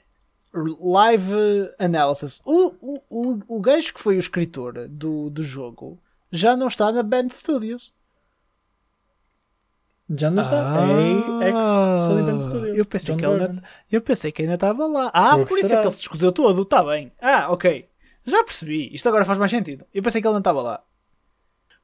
live analysis. O, o, o, o gajo que foi o escritor do, do jogo já não está na Band Studios. Já não está. é ex Sony Band Studios. Eu pensei, John que ele ainda, eu pensei que ainda estava lá. Ah, Porque por isso é será? que ele se escuseu todo. Está bem. Ah, ok. Já percebi. Isto agora faz mais sentido. Eu pensei que ele não estava lá.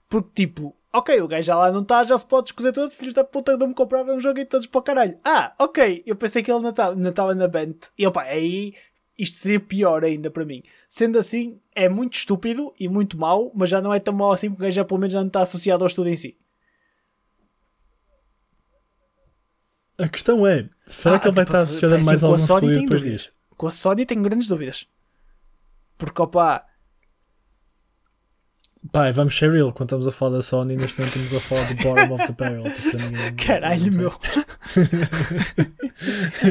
Porque, tipo, ok, o gajo já lá não está, já se pode escuser todo. Filhos da puta, não me compravam um jogo e todos para o caralho. Ah, ok. Eu pensei que ele não estava não estava na band. E opa, aí isto seria pior ainda para mim. Sendo assim, é muito estúpido e muito mau, mas já não é tão mau assim porque o gajo já pelo menos já não está associado ao estudo em si. A questão é: será Ah, que ele vai estar associado a mais que com a algum Sony estúdio tem depois disto? Com a Sony tenho grandes dúvidas. Porque, opa, Pai, vamos ser real. Quando estamos a falar da Sony, neste momento estamos a falar do bottom of the barrel. ninguém- Caralho, meu.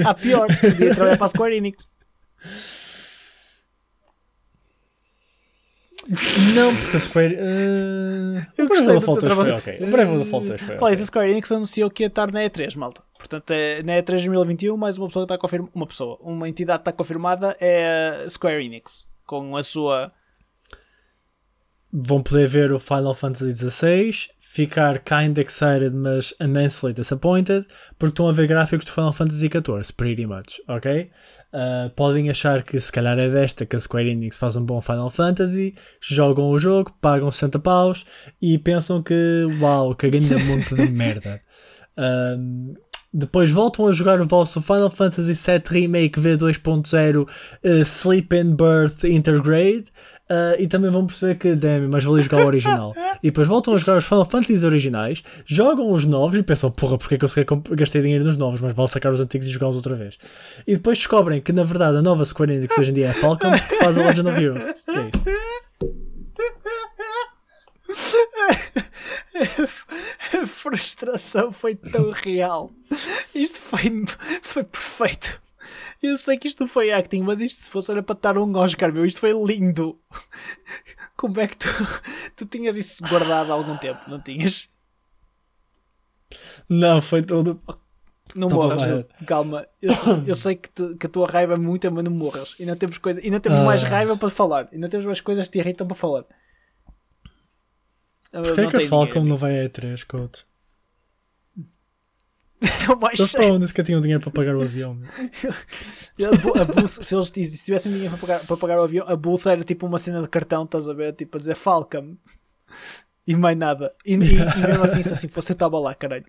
ah, pior. Podia trabalhar para a Square Enix. Não, porque a Square. Uh... Eu gostei the Fall teu 2 foi ok. O of the Fall 2 foi Pá, ok. isso a Square Enix anunciou que ia estar na E3, malta. Portanto, é, na E3 2021, mais uma pessoa que está confirmada. Uma pessoa, uma entidade que está confirmada é a Square Enix. Com a sua. Vão poder ver o Final Fantasy XVI, ficar kind excited, mas immensely disappointed, porque estão a ver gráficos do Final Fantasy XIV, pretty much, ok? Uh, podem achar que se calhar é desta que a Square Enix faz um bom Final Fantasy, jogam o jogo, pagam 60 paus e pensam que, uau, que grande monte de merda. Um, depois voltam a jogar o vosso Final Fantasy VII Remake V2.0 uh, Sleep and Birth Intergrade uh, e também vão perceber que, damn, mas valia jogar o original. e depois voltam a jogar os Final Fantasies originais, jogam os novos e pensam, porra, porque é que eu gastei dinheiro nos novos, mas vale sacar os antigos e jogá-los outra vez. E depois descobrem que, na verdade, a nova Square Enix hoje em dia é a Falcon, que faz a Legend of Heroes. Que é isso? A frustração foi tão real. Isto foi, foi perfeito. Eu sei que isto não foi acting, mas isto se fosse era para dar um Oscar, meu. Isto foi lindo. Como é que tu, tu tinhas isso guardado há algum tempo? Não tinhas? Não, foi todo. Não Tá morras, eu- calma. Eu, sei- eu sei que, tu- que a tua raiva é muita, mas não morras. Ainda temos, coisa, ainda temos Ah. mais raiva para falar. Ainda temos mais coisas que te irritam para falar. Porquê é que a Falcon não vai a E3, coach? É o mais Eles disse que tinham dinheiro para pagar o avião. A booth, se eles se tivessem dinheiro para pagar, para pagar o avião, a booth era tipo uma cena de cartão, estás a ver? Tipo a dizer Falcon e mais nada. E, e- e mesmo assim, se assim fosse, eu estava lá, caralho.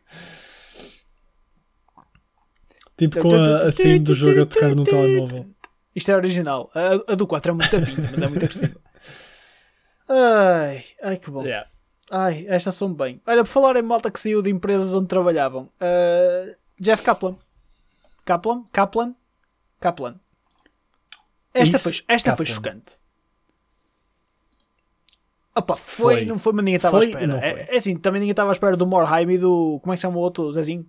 Tipo com a, a theme do jogo a tocar no telemóvel. Isto é original. A, a do 4 é muito vinda, mas é muito agressiva. Ai, ai que bom. Yeah. Ai, estas são bem. Olha, por falar em malta que saiu de empresas onde trabalhavam, uh, Jeff Kaplan. Kaplan? Kaplan? Kaplan. Esta, Isso, foi, esta foi Kaplan. chocante. Opa, foi, Foi. não foi, mas ninguém estava à Foi espera. foi. É, é assim, também ninguém estava à espera do Morheim e do. Como é que se chama o outro? O Zezinho?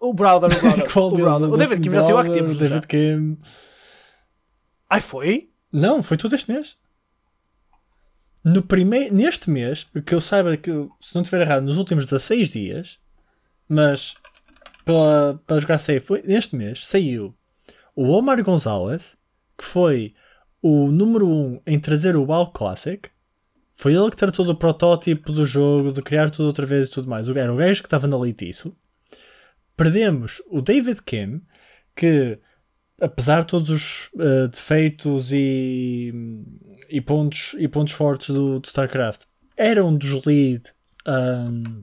O Brother, o o, o David Kim já saiu há que já. David Kim. Ai, foi? Não, foi tudo este mês. No primeiro, neste mês, que eu saiba que, se não estiver errado, nos últimos 16 dias, mas pela, para jogar safe, neste mês saiu o Omar Gonzalez, que foi o número 1 um em trazer o WoW Classic. Foi ele que tratou do protótipo do jogo, de criar tudo outra vez e tudo mais. Era o gajo que estava na leitiço. Perdemos o David Kim, que apesar de todos os eh, defeitos e, e, pontos, e pontos fortes do, do StarCraft, era um dos lead um,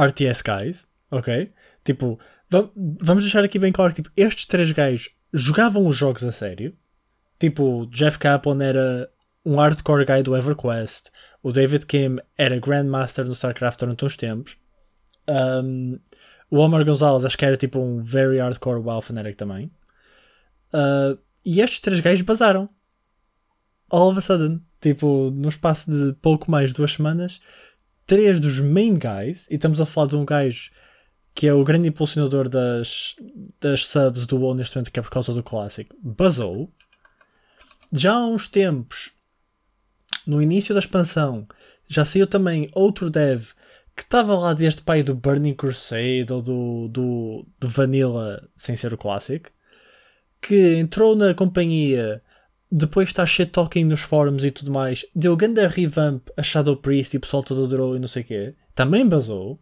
RTS guys, ok? Tipo, va- vamos deixar aqui bem claro tipo, estes três gajos jogavam os jogos a sério. Tipo, Jeff Kaplan era um hardcore guy do EverQuest. O David Kim era Grandmaster no StarCraft durante uns tempos. Um, o Omar Gonzalez acho que era tipo um very hardcore WoW fanatic também. Uh, e estes três gajos basaram. All of a sudden, tipo, no espaço de pouco mais de duas semanas, três dos main guys, e estamos a falar de um gajo que é o grande impulsionador das, das subs do WoW neste momento, que é por causa do Classic, basou. Já há uns tempos, no início da expansão, já saiu também outro dev que estava lá desde o pai do Burning Crusade ou do, do, do Vanilla, sem ser o Classic, que entrou na companhia, depois está shit talking nos fóruns e tudo mais, deu grande revamp a Shadow Priest e o pessoal todo adorou e não sei o quê, também basou.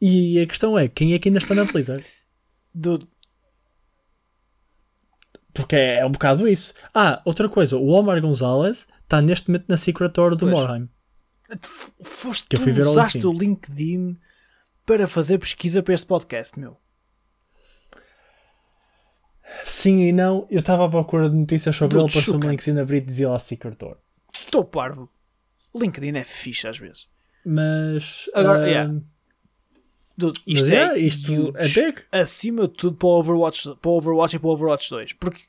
E a questão é, quem é que ainda está na Blizzard? Dude, Porque é, é um bocado isso. Ah, outra coisa, o Omar Gonzalez está neste momento na Secret Door do Pois. Morheim. Foste Que tu usaste LinkedIn. o LinkedIn para fazer pesquisa para este podcast, meu. Sim e não, eu estava à procura de notícias sobre Dude, ele, passou-me chocante. LinkedIn abrir e dizia lá. Estou parvo. LinkedIn é fixe às vezes. Mas. Agora, ah, yeah. Dude, mas, isto yeah, é isto huge. é big. acima de tudo para o Overwatch, para o Overwatch e para o Overwatch 2. Porque,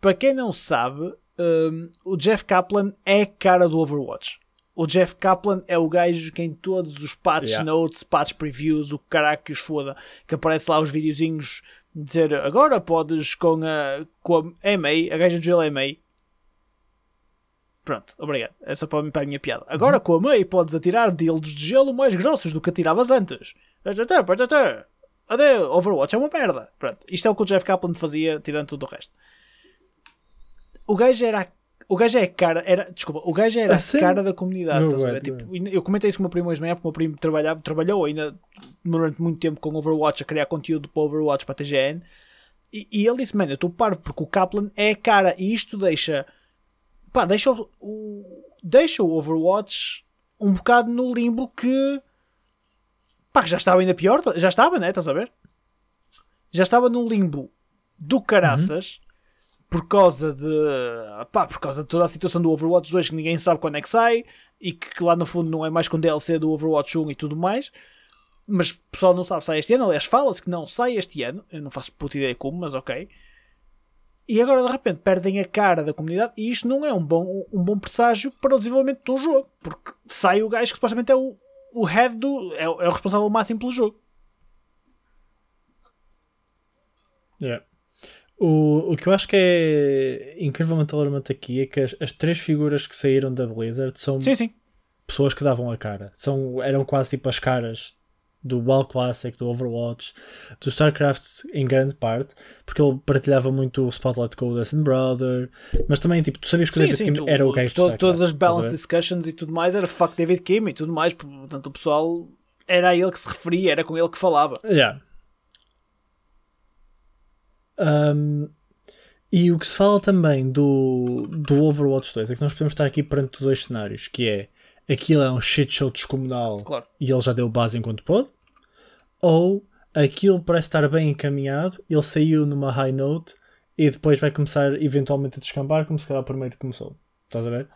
para quem não sabe, hum, o Jeff Kaplan é cara do Overwatch. O Jeff Kaplan é o gajo que em todos os patch Yeah. notes, patch previews, o caraca que os foda, que aparece lá os videozinhos dizer agora podes com a, com a EMA, a gaja do gelo EMA. Pronto, obrigado. Essa para, mim- para a minha piada. Agora Uhum. com a MEI podes atirar dildos de gelo mais grossos do que atiravas antes. Adeus, Overwatch é uma merda. Pronto, isto é o que o Jeff Kaplan fazia, tirando tudo o resto. O gajo era. a- O gajo é a cara. Era, desculpa, o gajo era A cara da comunidade. Way, ver? Tipo, eu comentei isso com o meu primo hoje de manhã, porque o meu primo trabalhava, trabalhou ainda durante muito tempo com Overwatch a criar conteúdo para Overwatch para a TGN. E, e ele disse: Mano, eu estou parvo porque o Kaplan é a cara. E isto deixa. Pá, deixa o, o- deixa o Overwatch um bocado no limbo que. Pá, já estava ainda pior. Já estava, né? Estás a ver? Já estava num limbo do caraças. Por causa de. Pá, por causa de toda a situação do Overwatch 2 que ninguém sabe quando é que sai. E que lá no fundo não é mais com DLC do Overwatch 1 e tudo mais. Mas o pessoal não sabe se sai este ano. Aliás, fala-se que não sai este ano. Eu não faço puta ideia como, mas ok. E agora de repente perdem a cara da comunidade e isto não é um bom, um bom presságio para o desenvolvimento de um jogo. Porque sai o gajo que supostamente é o, o head do. É, é o responsável máximo pelo jogo. Yeah. O, o que eu acho que é incrivelmente alarmante aqui é que as, as três figuras que saíram da Blizzard são Sim, sim. pessoas que davam a cara. São, eram quase tipo as caras do WoW Classic, do Overwatch, do StarCraft em grande parte, porque ele partilhava muito o Spotlight com o Dustin Brother, mas também tipo, tu sabias que o David sim, Kim tu- era o gajo to- Todas as estás a balance discussions e tudo mais era fuck David Kim e tudo mais. Portanto, o pessoal era a ele que se referia, era com ele que falava. Yeah. Um, e o que se fala também do, do Overwatch 2 é que nós podemos estar aqui perante dois cenários, que é aquilo é um shit show descomunal Claro. e ele já deu base enquanto pôde, ou aquilo parece estar bem encaminhado, ele saiu numa high note e depois vai começar eventualmente a descambar como se calhar primeiro começou. Estás a ver?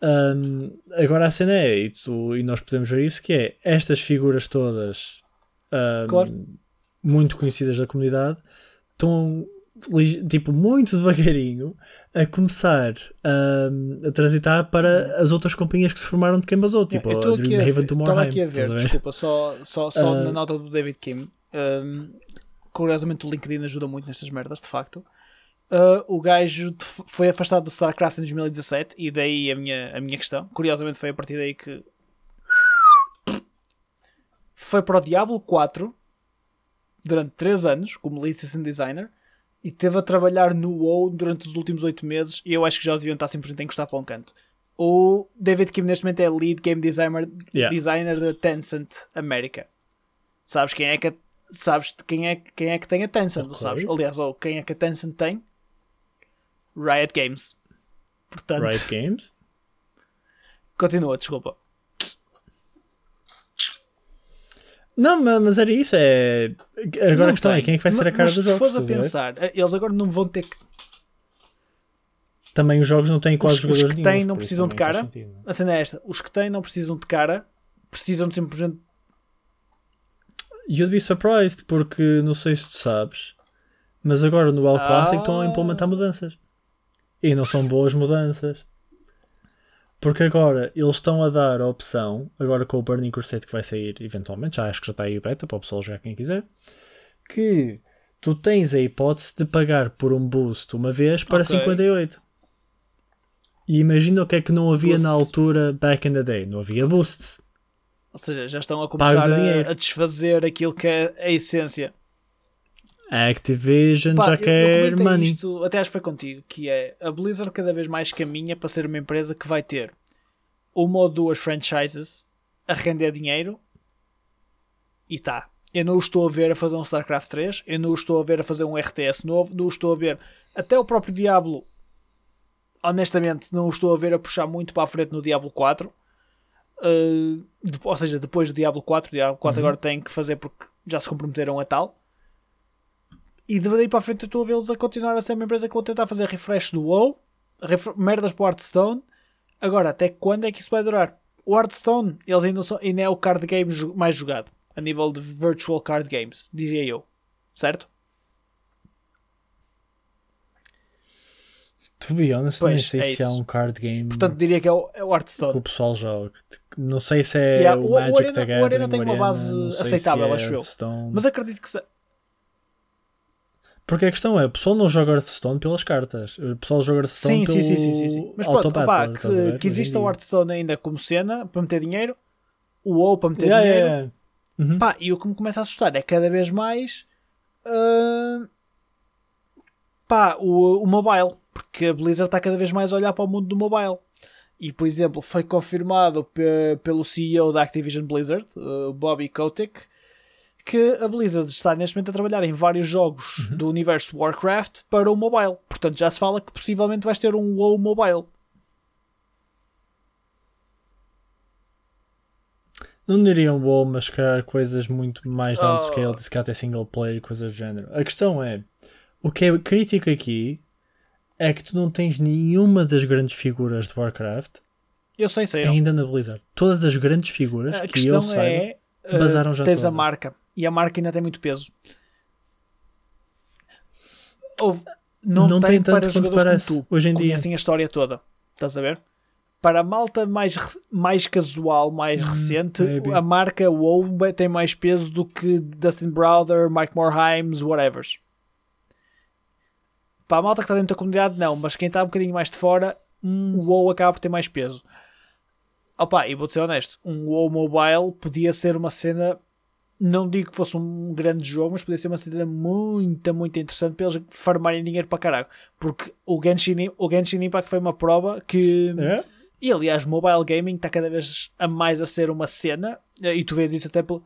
Um, agora a cena é, e, tu- e nós podemos ver isso, que é estas figuras todas um, Claro. muito conhecidas da comunidade estão tipo muito devagarinho a começar um, a transitar para as outras companhias que se formaram de quem basou, tipo eu a a Dreamhaven do estava aqui a ver, a desculpa, só, só, só Ah. na nota do David Kim. Um, curiosamente, o LinkedIn ajuda muito nestas merdas, de facto. Uh, o gajo foi afastado do StarCraft em 2017 e daí a minha, a minha questão. Curiosamente, foi a partir daí que foi para o Diablo 4 durante 3 anos como lead system designer e teve a trabalhar no WoW durante os últimos 8 meses e eu acho que já deviam estar simplesmente a encostar para um canto. O David Kim neste momento é lead game designer, Yeah. designer da Tencent América. Sabes quem é que sabes quem é, quem é que tem a Tencent, Ok. sabes? Aliás, ou quem é que a Tencent tem? Riot Games. Portanto, Riot Games. continua, desculpa. Não, ma- mas era isso. É... Agora Não a questão é tem. quem é que vai ser a cara mas dos se jogos. fores a ver? pensar, eh, eles agora não vão ter que. Também os jogos não têm quase Os- os jogadores que nenhuns, têm não precisam de cara. sentido, não é? A cena é esta: os que têm não precisam de cara, precisam de simplesmente. You'd be surprised, porque não sei se tu sabes, mas agora no El Classic estão a Ah. implementar mudanças. E não são boas mudanças. Porque agora eles estão a dar a opção, agora com o Burning Crusade que vai sair eventualmente, já acho que já está aí o beta para o pessoal jogar quem quiser, que tu tens a hipótese de pagar por um boost uma vez para Ok. 58. E imagina o que é que não havia na Boosts. altura back in the day. Não havia boosts. Ou seja, já estão a começar a, a desfazer aquilo que é a essência. A Activision Pá, já eu- eu quer comentei money. Isto, até acho que foi contigo, que é a Blizzard cada vez mais caminha para ser uma empresa que vai ter uma ou duas franchises a render dinheiro e tá. Eu não o estou a ver a fazer um StarCraft 3, eu não o estou a ver a fazer um RTS novo, não estou a ver até o próprio Diablo. Honestamente, não o estou a ver a puxar muito para a frente no Diablo 4. Uh, de- ou seja, depois do Diablo 4, o Diablo 4 agora tem que fazer porque já se comprometeram a tal. E de daí para a frente eu estou a vê-los a continuar a ser uma empresa que vão tentar fazer refresh do WoW, ref- merdas para o Hearthstone. Agora, até quando é que isso vai durar? O Hearthstone, eles ainda, são, ainda é o card game mais jogado, a nível de virtual card games, diria eu. Certo? To be honest, nem Pois, sei é se isso. um card game Portanto, diria que é o, é o que Hearthstone. o pessoal joga. Não sei se é Yeah, o o- o Magic Arena- da o Gathering, Arena tem uma Arena, base aceitável, se é acho eu. Mas acredito que. Porque a questão é, o pessoal não joga Hearthstone pelas cartas. O pessoal joga Hearthstone Sim, pelo sim, sim, sim, sim. Mas pronto, autobattle, opá, estás a ver, que, que exista o. Hearthstone ainda como cena para meter dinheiro, o WoW para meter Yeah, dinheiro. yeah, yeah. Uhum. Pá, e o que me começa a assustar é cada vez mais ah, pá, o, o mobile, porque a Blizzard está cada vez mais a olhar para o mundo do mobile. E, por exemplo, foi confirmado pe- pelo CEO da Activision Blizzard, uh, Bobby Kotick, que a Blizzard está neste momento a trabalhar em vários jogos Uhum. do universo Warcraft para o mobile. Portanto, já se fala que possivelmente vais ter um WoW mobile. Não diriam bom, mas se calhar coisas muito mais downscale, de se calhar até single player e coisas do género. A questão é, o que é crítico aqui é que tu não tens nenhuma das grandes figuras de Warcraft Eu sei, sei. ainda na Blizzard. Todas as grandes figuras A que eu saiba, é uh, basaram já tens a todas. marca e a marca ainda tem muito peso. Houve- não, Não tem, tem tanto para quanto jogadores parece como tu, hoje em dia. conhecem a história toda. Estás a ver? Para a malta mais, mais casual, mais recente, Hum, maybe. a marca WoW tem mais peso do que Dustin Browder, Mike Morheims, whatever. Para a malta que está dentro da comunidade, não, mas quem está um bocadinho mais de fora, Hum. o WoW acaba por ter mais peso. Opa, e vou-te ser honesto, um WoW Mobile podia ser uma cena, não digo que fosse um grande jogo, mas podia ser uma cena muito, muito interessante para eles farmarem dinheiro para caralho. Porque o Genshin, o Genshin Impact foi uma prova que, É? e aliás, mobile gaming está cada vez a mais a ser uma cena, e tu vês isso até pelo.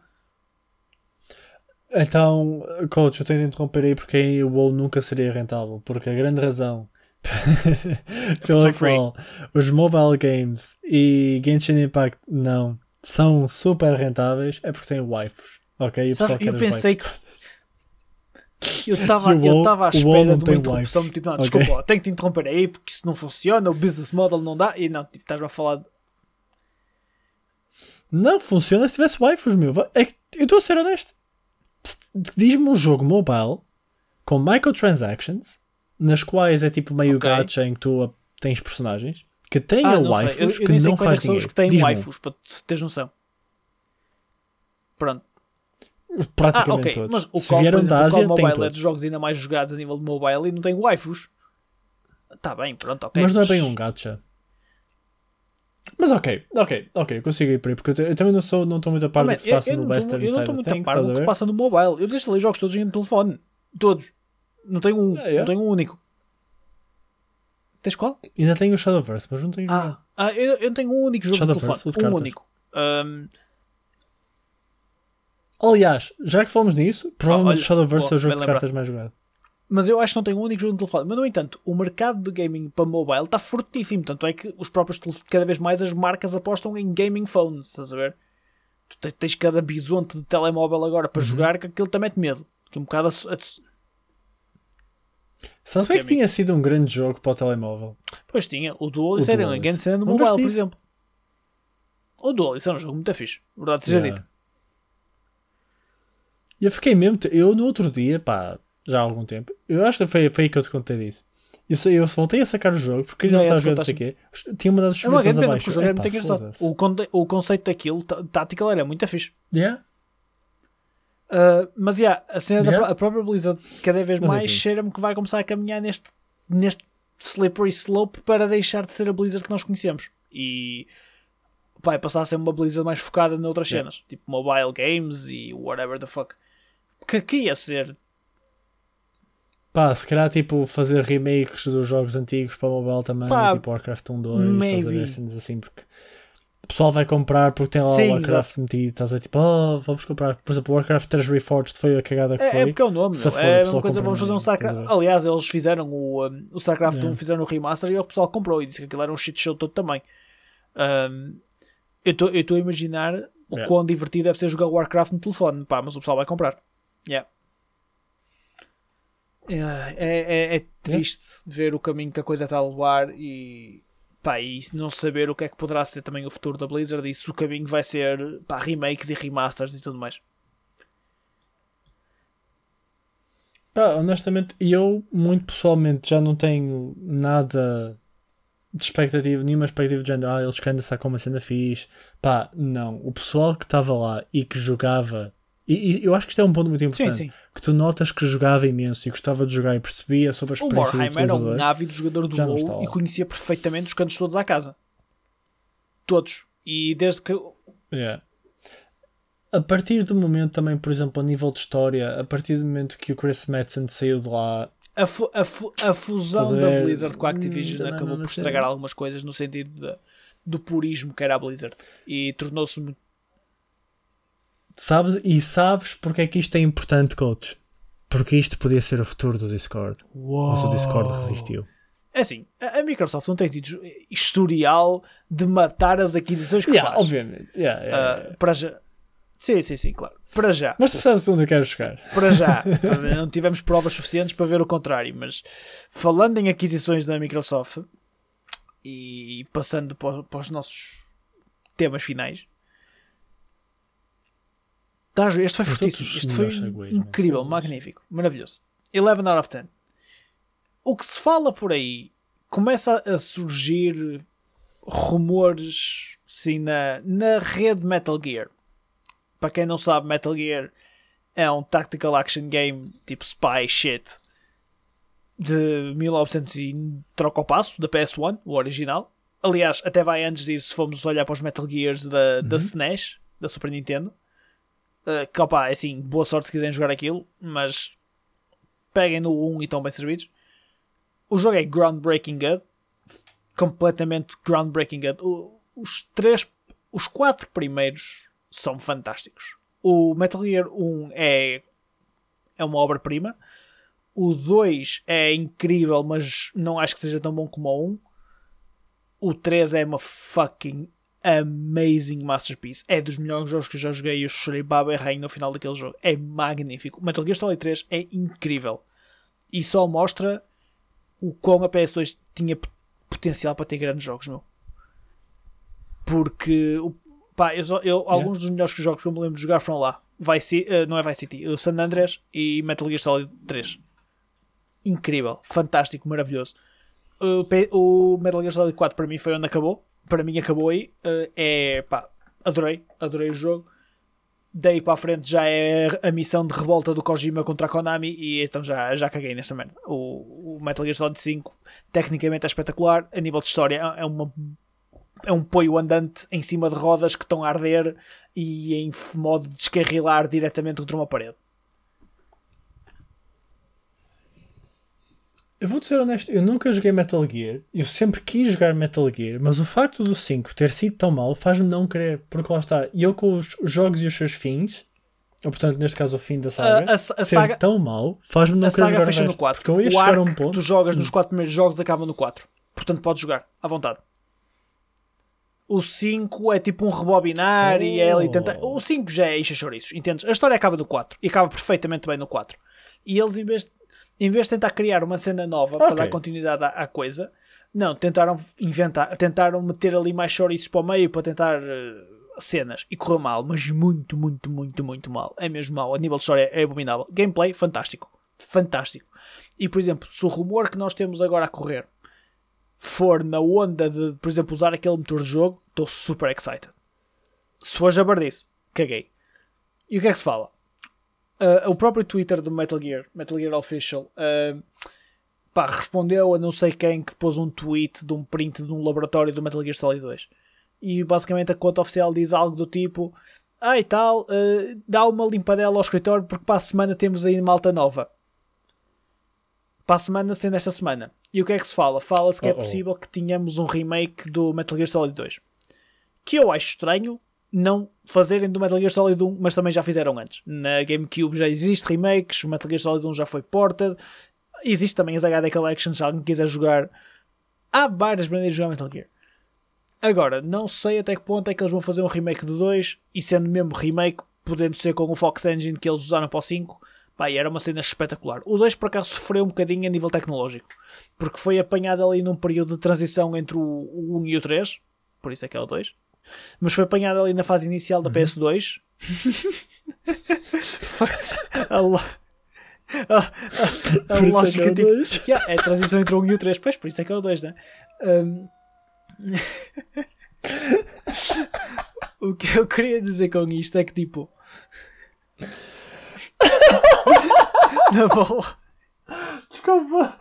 Então, coach, eu tenho de interromper aí porque aí o WoW nunca seria rentável. Porque a grande razão pela qual os mobile games e Genshin Impact não são super rentáveis é porque têm waifus. Ok? E Sabes, eu pensei que. Eu estava eu estava à espera de tem uma interrupção, tipo, não, Ok. desculpa, ó, tenho que te interromper aí porque isso não funciona, o business model não dá, e não, tipo, estás-me a falar de Não funciona se tivesse waifus, meu. É que, eu estou a ser honesto. Diz-me um jogo mobile com microtransactions nas quais é tipo meio Ok. gacha em que tu tens personagens que tenha Ah, waifus Eu, eu que não é faz que são os dinheiro. que têm waifus, para tu teres noção. Pronto. Ah, Praticamente ok. todos. Mas o Se Call, vieram exemplo, da o Call Ásia, tem Mobile é dos jogos ainda mais jogados a nível de mobile e não tem waifus. Está bem, pronto, ok. mas não é bem um gacha. Mas ok, ok, ok, eu consigo ir por aí, porque eu, te- eu também não sou, não estou muito a par do que se eu, passa eu no não tô- Western eu não estou muito a par do que se passa no mobile. Eu deixo ali jogos todos em telefone. Todos. Não tenho um, Ah, é? não tenho um único. Tens qual? Ainda tenho o Shadowverse, mas não tenho. Ah, ah eu, eu tenho um único jogo de o telefone. Um único. Ahm, Aliás, já que falamos nisso, provavelmente olha, o Shadowverse boa, é o jogo de lembrado. cartas mais jogado. mas eu acho que não tenho um único jogo de telefone. Mas, no entanto, o mercado de gaming para mobile está fortíssimo. Tanto é que os próprios cada vez mais as marcas apostam em gaming phones. Estás a ver? tu tens, cada bisonte de telemóvel agora para Uhum. jogar que aquilo também mete medo. Que um bocado a, Sabes o que é Que que tinha sido um grande jogo para o telemóvel? Pois tinha, o Dual O isso era uma grande cena do mobile, por exemplo. O Dual, isso era um jogo muito fixe, verdade seja Yeah. dito. E eu fiquei mesmo. Eu no outro dia, pá, já há algum tempo, eu acho que foi, foi aí que eu te contei disso. Eu, eu voltei a sacar o jogo porque Não, não é, estava tu jogando não sei o quê. Tinha mandado os É uma servidores grande pena abaixo. o jogo era Epá, muito engraçado. O, o conceito daquilo, tá- tático, era muito fixe. Yeah? Uh, mas yeah, a cena da Yeah. pró- a própria Blizzard cada vez Mas mais cheira-me que vai começar a caminhar neste, neste slippery slope para deixar de ser a Blizzard que nós conhecemos e vai passar a ser uma Blizzard mais focada noutras Yeah. cenas, tipo mobile games e whatever the fuck. Que aqui ia ser Pá, se calhar tipo fazer remakes dos jogos antigos para mobile também, Pá, tipo Warcraft 1, 2, estás a maybe. ver cenas assim, porque o pessoal vai comprar porque tem lá Sim, o Warcraft metido, estás a ver tipo, oh, vamos comprar, por exemplo, o Warcraft 3 Reforged foi a cagada que É, foi. é porque é o nome, for, é o a mesma pessoal coisa, vamos fazer um StarCraft. Aliás, eles fizeram o, um, o StarCraft Yeah. 1, fizeram o remaster e o pessoal comprou e disse que aquilo era um shit show todo também. Um, eu estou a imaginar o Yeah. quão divertido deve ser jogar Warcraft no telefone, pá, mas o pessoal vai comprar. Yeah. É, é, é triste ver o caminho que a coisa está a levar e, pá, e não saber o que é que poderá ser também o futuro da Blizzard e se o caminho vai ser pá, remakes e remasters e tudo mais. Pá, honestamente, eu, muito pessoalmente, já não tenho nada de expectativa, nenhuma expectativa de género. Ah, eles querem dançar com uma cena fixe. Pá, não. O pessoal que estava lá e que jogava. E, e eu acho que isto é um ponto muito Sim, importante. sim. Que tu notas que jogava imenso e gostava de jogar e percebia sobre a O experiência do Morheim era um ávido jogador do WoW e conhecia perfeitamente os cantos todos à casa. Todos. E desde que. Yeah. A partir do momento também, por exemplo, a nível de história, a partir do momento que o Chris Madsen saiu de lá, A, fu- a fu- a fusão da? Blizzard com a Hum, Activision também acabou por estragar algumas coisas no sentido de- do purismo que era a Blizzard. E tornou-se muito. Sabes? E sabes porque é que isto é importante, coach? Porque isto podia ser o futuro do Discord. Mas o Discord resistiu. É assim, a, Microsoft não tem tido historial de matar as aquisições que Yeah, faz. obviamente. Yeah, yeah, Ah, yeah. para já. Sim, sim, sim, claro. Para já. Mas tu sabes onde eu quero chegar. para já. não tivemos provas suficientes para ver o contrário, mas falando em aquisições da Microsoft e passando para, para os nossos temas finais, estás este foi fortíssimo. Este foi mano. incrível, magnífico, maravilhoso. 11 out of 10. O que se fala por aí começa a surgir rumores assim na, na rede Metal Gear. Para quem não sabe, Metal Gear é um tactical action game tipo spy shit de 1900 e troca o passo da PS1, o original. Aliás, até vai antes disso se formos olhar para os Metal Gears da, da SNES, da Super Nintendo. Uh, que opa, é assim, boa sorte se quiserem jogar aquilo, mas peguem no 1 e estão bem servidos. O jogo é groundbreaking good, completamente groundbreaking good. O- os três, os quatro primeiros são fantásticos. O Metal Gear 1 é, é uma obra-prima. O 2 é incrível, mas não acho que seja tão bom como o 1. O 3 é uma fucking amazing masterpiece. É dos melhores jogos que eu já joguei. Eu chorei baba e rainha no final daquele jogo. É magnífico. O Metal Gear Solid 3 é incrível. E só mostra o quão a PS2 tinha potencial para ter grandes jogos, meu. Porque pá, eu, só- eu- alguns dos melhores jogos que eu me lembro de jogar foram lá. Vice, eh, não é Vice City, o San Andreas e Metal Gear Solid 3. Incrível, fantástico, maravilhoso. O, o Metal Gear Solid 4 para mim foi onde acabou. Para mim acabou aí. Eh, é pá, adorei, adorei o jogo. Daí para a frente já é a missão de revolta do Kojima contra a Konami e então já, já caguei nesta merda. O, o Metal Gear Solid 5 tecnicamente é espetacular, a nível de história é é uma é um poio andante em cima de rodas que estão a arder e em modo de descarrilar diretamente contra uma parede. Eu vou-te ser honesto, eu nunca joguei Metal Gear. Eu sempre quis jogar Metal Gear, mas o facto do 5 ter sido tão mau faz-me não querer. Porque lá está, e eu com os os jogos e os seus fins, ou portanto, neste caso, o fim da saga, A- a- a ser saga- tão mau faz-me não a querer saga jogar fecha no resto. 4. Porque eu ia o chegar a um ponto. que tu jogas nos 4 primeiros jogos acaba no 4. Portanto, podes jogar à vontade. O 5 é tipo um rebobinar e é Oh. tentar. O 5 já é encher chouriços, entendes? A história acaba no 4 e acaba perfeitamente bem no 4. E eles, em vez, de- em vez de tentar criar uma cena nova para Ok. dar continuidade à, à coisa, não, tentaram inventar, tentaram meter ali mais chouriços para o meio para tentar eh, cenas e correu mal, mas muito, muito, muito, muito mal. É mesmo mal. A nível de história é abominável. Gameplay, fantástico. Fantástico. E por exemplo, se o rumor que nós temos agora a correr for na onda de, por exemplo, usar aquele motor de jogo, estou super excited. Se for jabardice, caguei. E o que é que se fala? Ah, o próprio Twitter do Metal Gear, Metal Gear Official, ah, pá, respondeu a não sei quem que pôs um tweet de um print de um laboratório do Metal Gear Solid 2. E basicamente a conta oficial diz algo do tipo: Ah, e tal, ah, dá uma limpadela ao escritório porque para a semana temos aí malta nova. Para a semana, sendo esta semana. E o que é que se fala? Fala-se que é Uh-oh. possível que tenhamos um remake do Metal Gear Solid 2. Que eu acho estranho não fazerem do Metal Gear Solid 1, mas também já fizeram antes. Na GameCube já existe remakes, o Metal Gear Solid 1 já foi ported. Existe também as HD Collection, se alguém quiser jogar. Há várias maneiras de jogar Metal Gear. Agora, não sei até que ponto é que eles vão fazer um remake do 2 e sendo mesmo remake, podendo ser com o Fox Engine que eles usaram para o 5, pá, era uma cena espetacular. O 2 por acaso sofreu um bocadinho a nível tecnológico, porque foi apanhado ali num período de transição entre o, o 1 e o 3, por isso é que é o 2, mas foi apanhado ali na fase inicial da PS2. a, lo- a, a, a é lógica é tipo. Yeah, é a transição entre o 1 e o 3, pois por isso é que é o 2, né? Um, o que eu queria dizer com isto é que tipo. Na boa. Desculpa.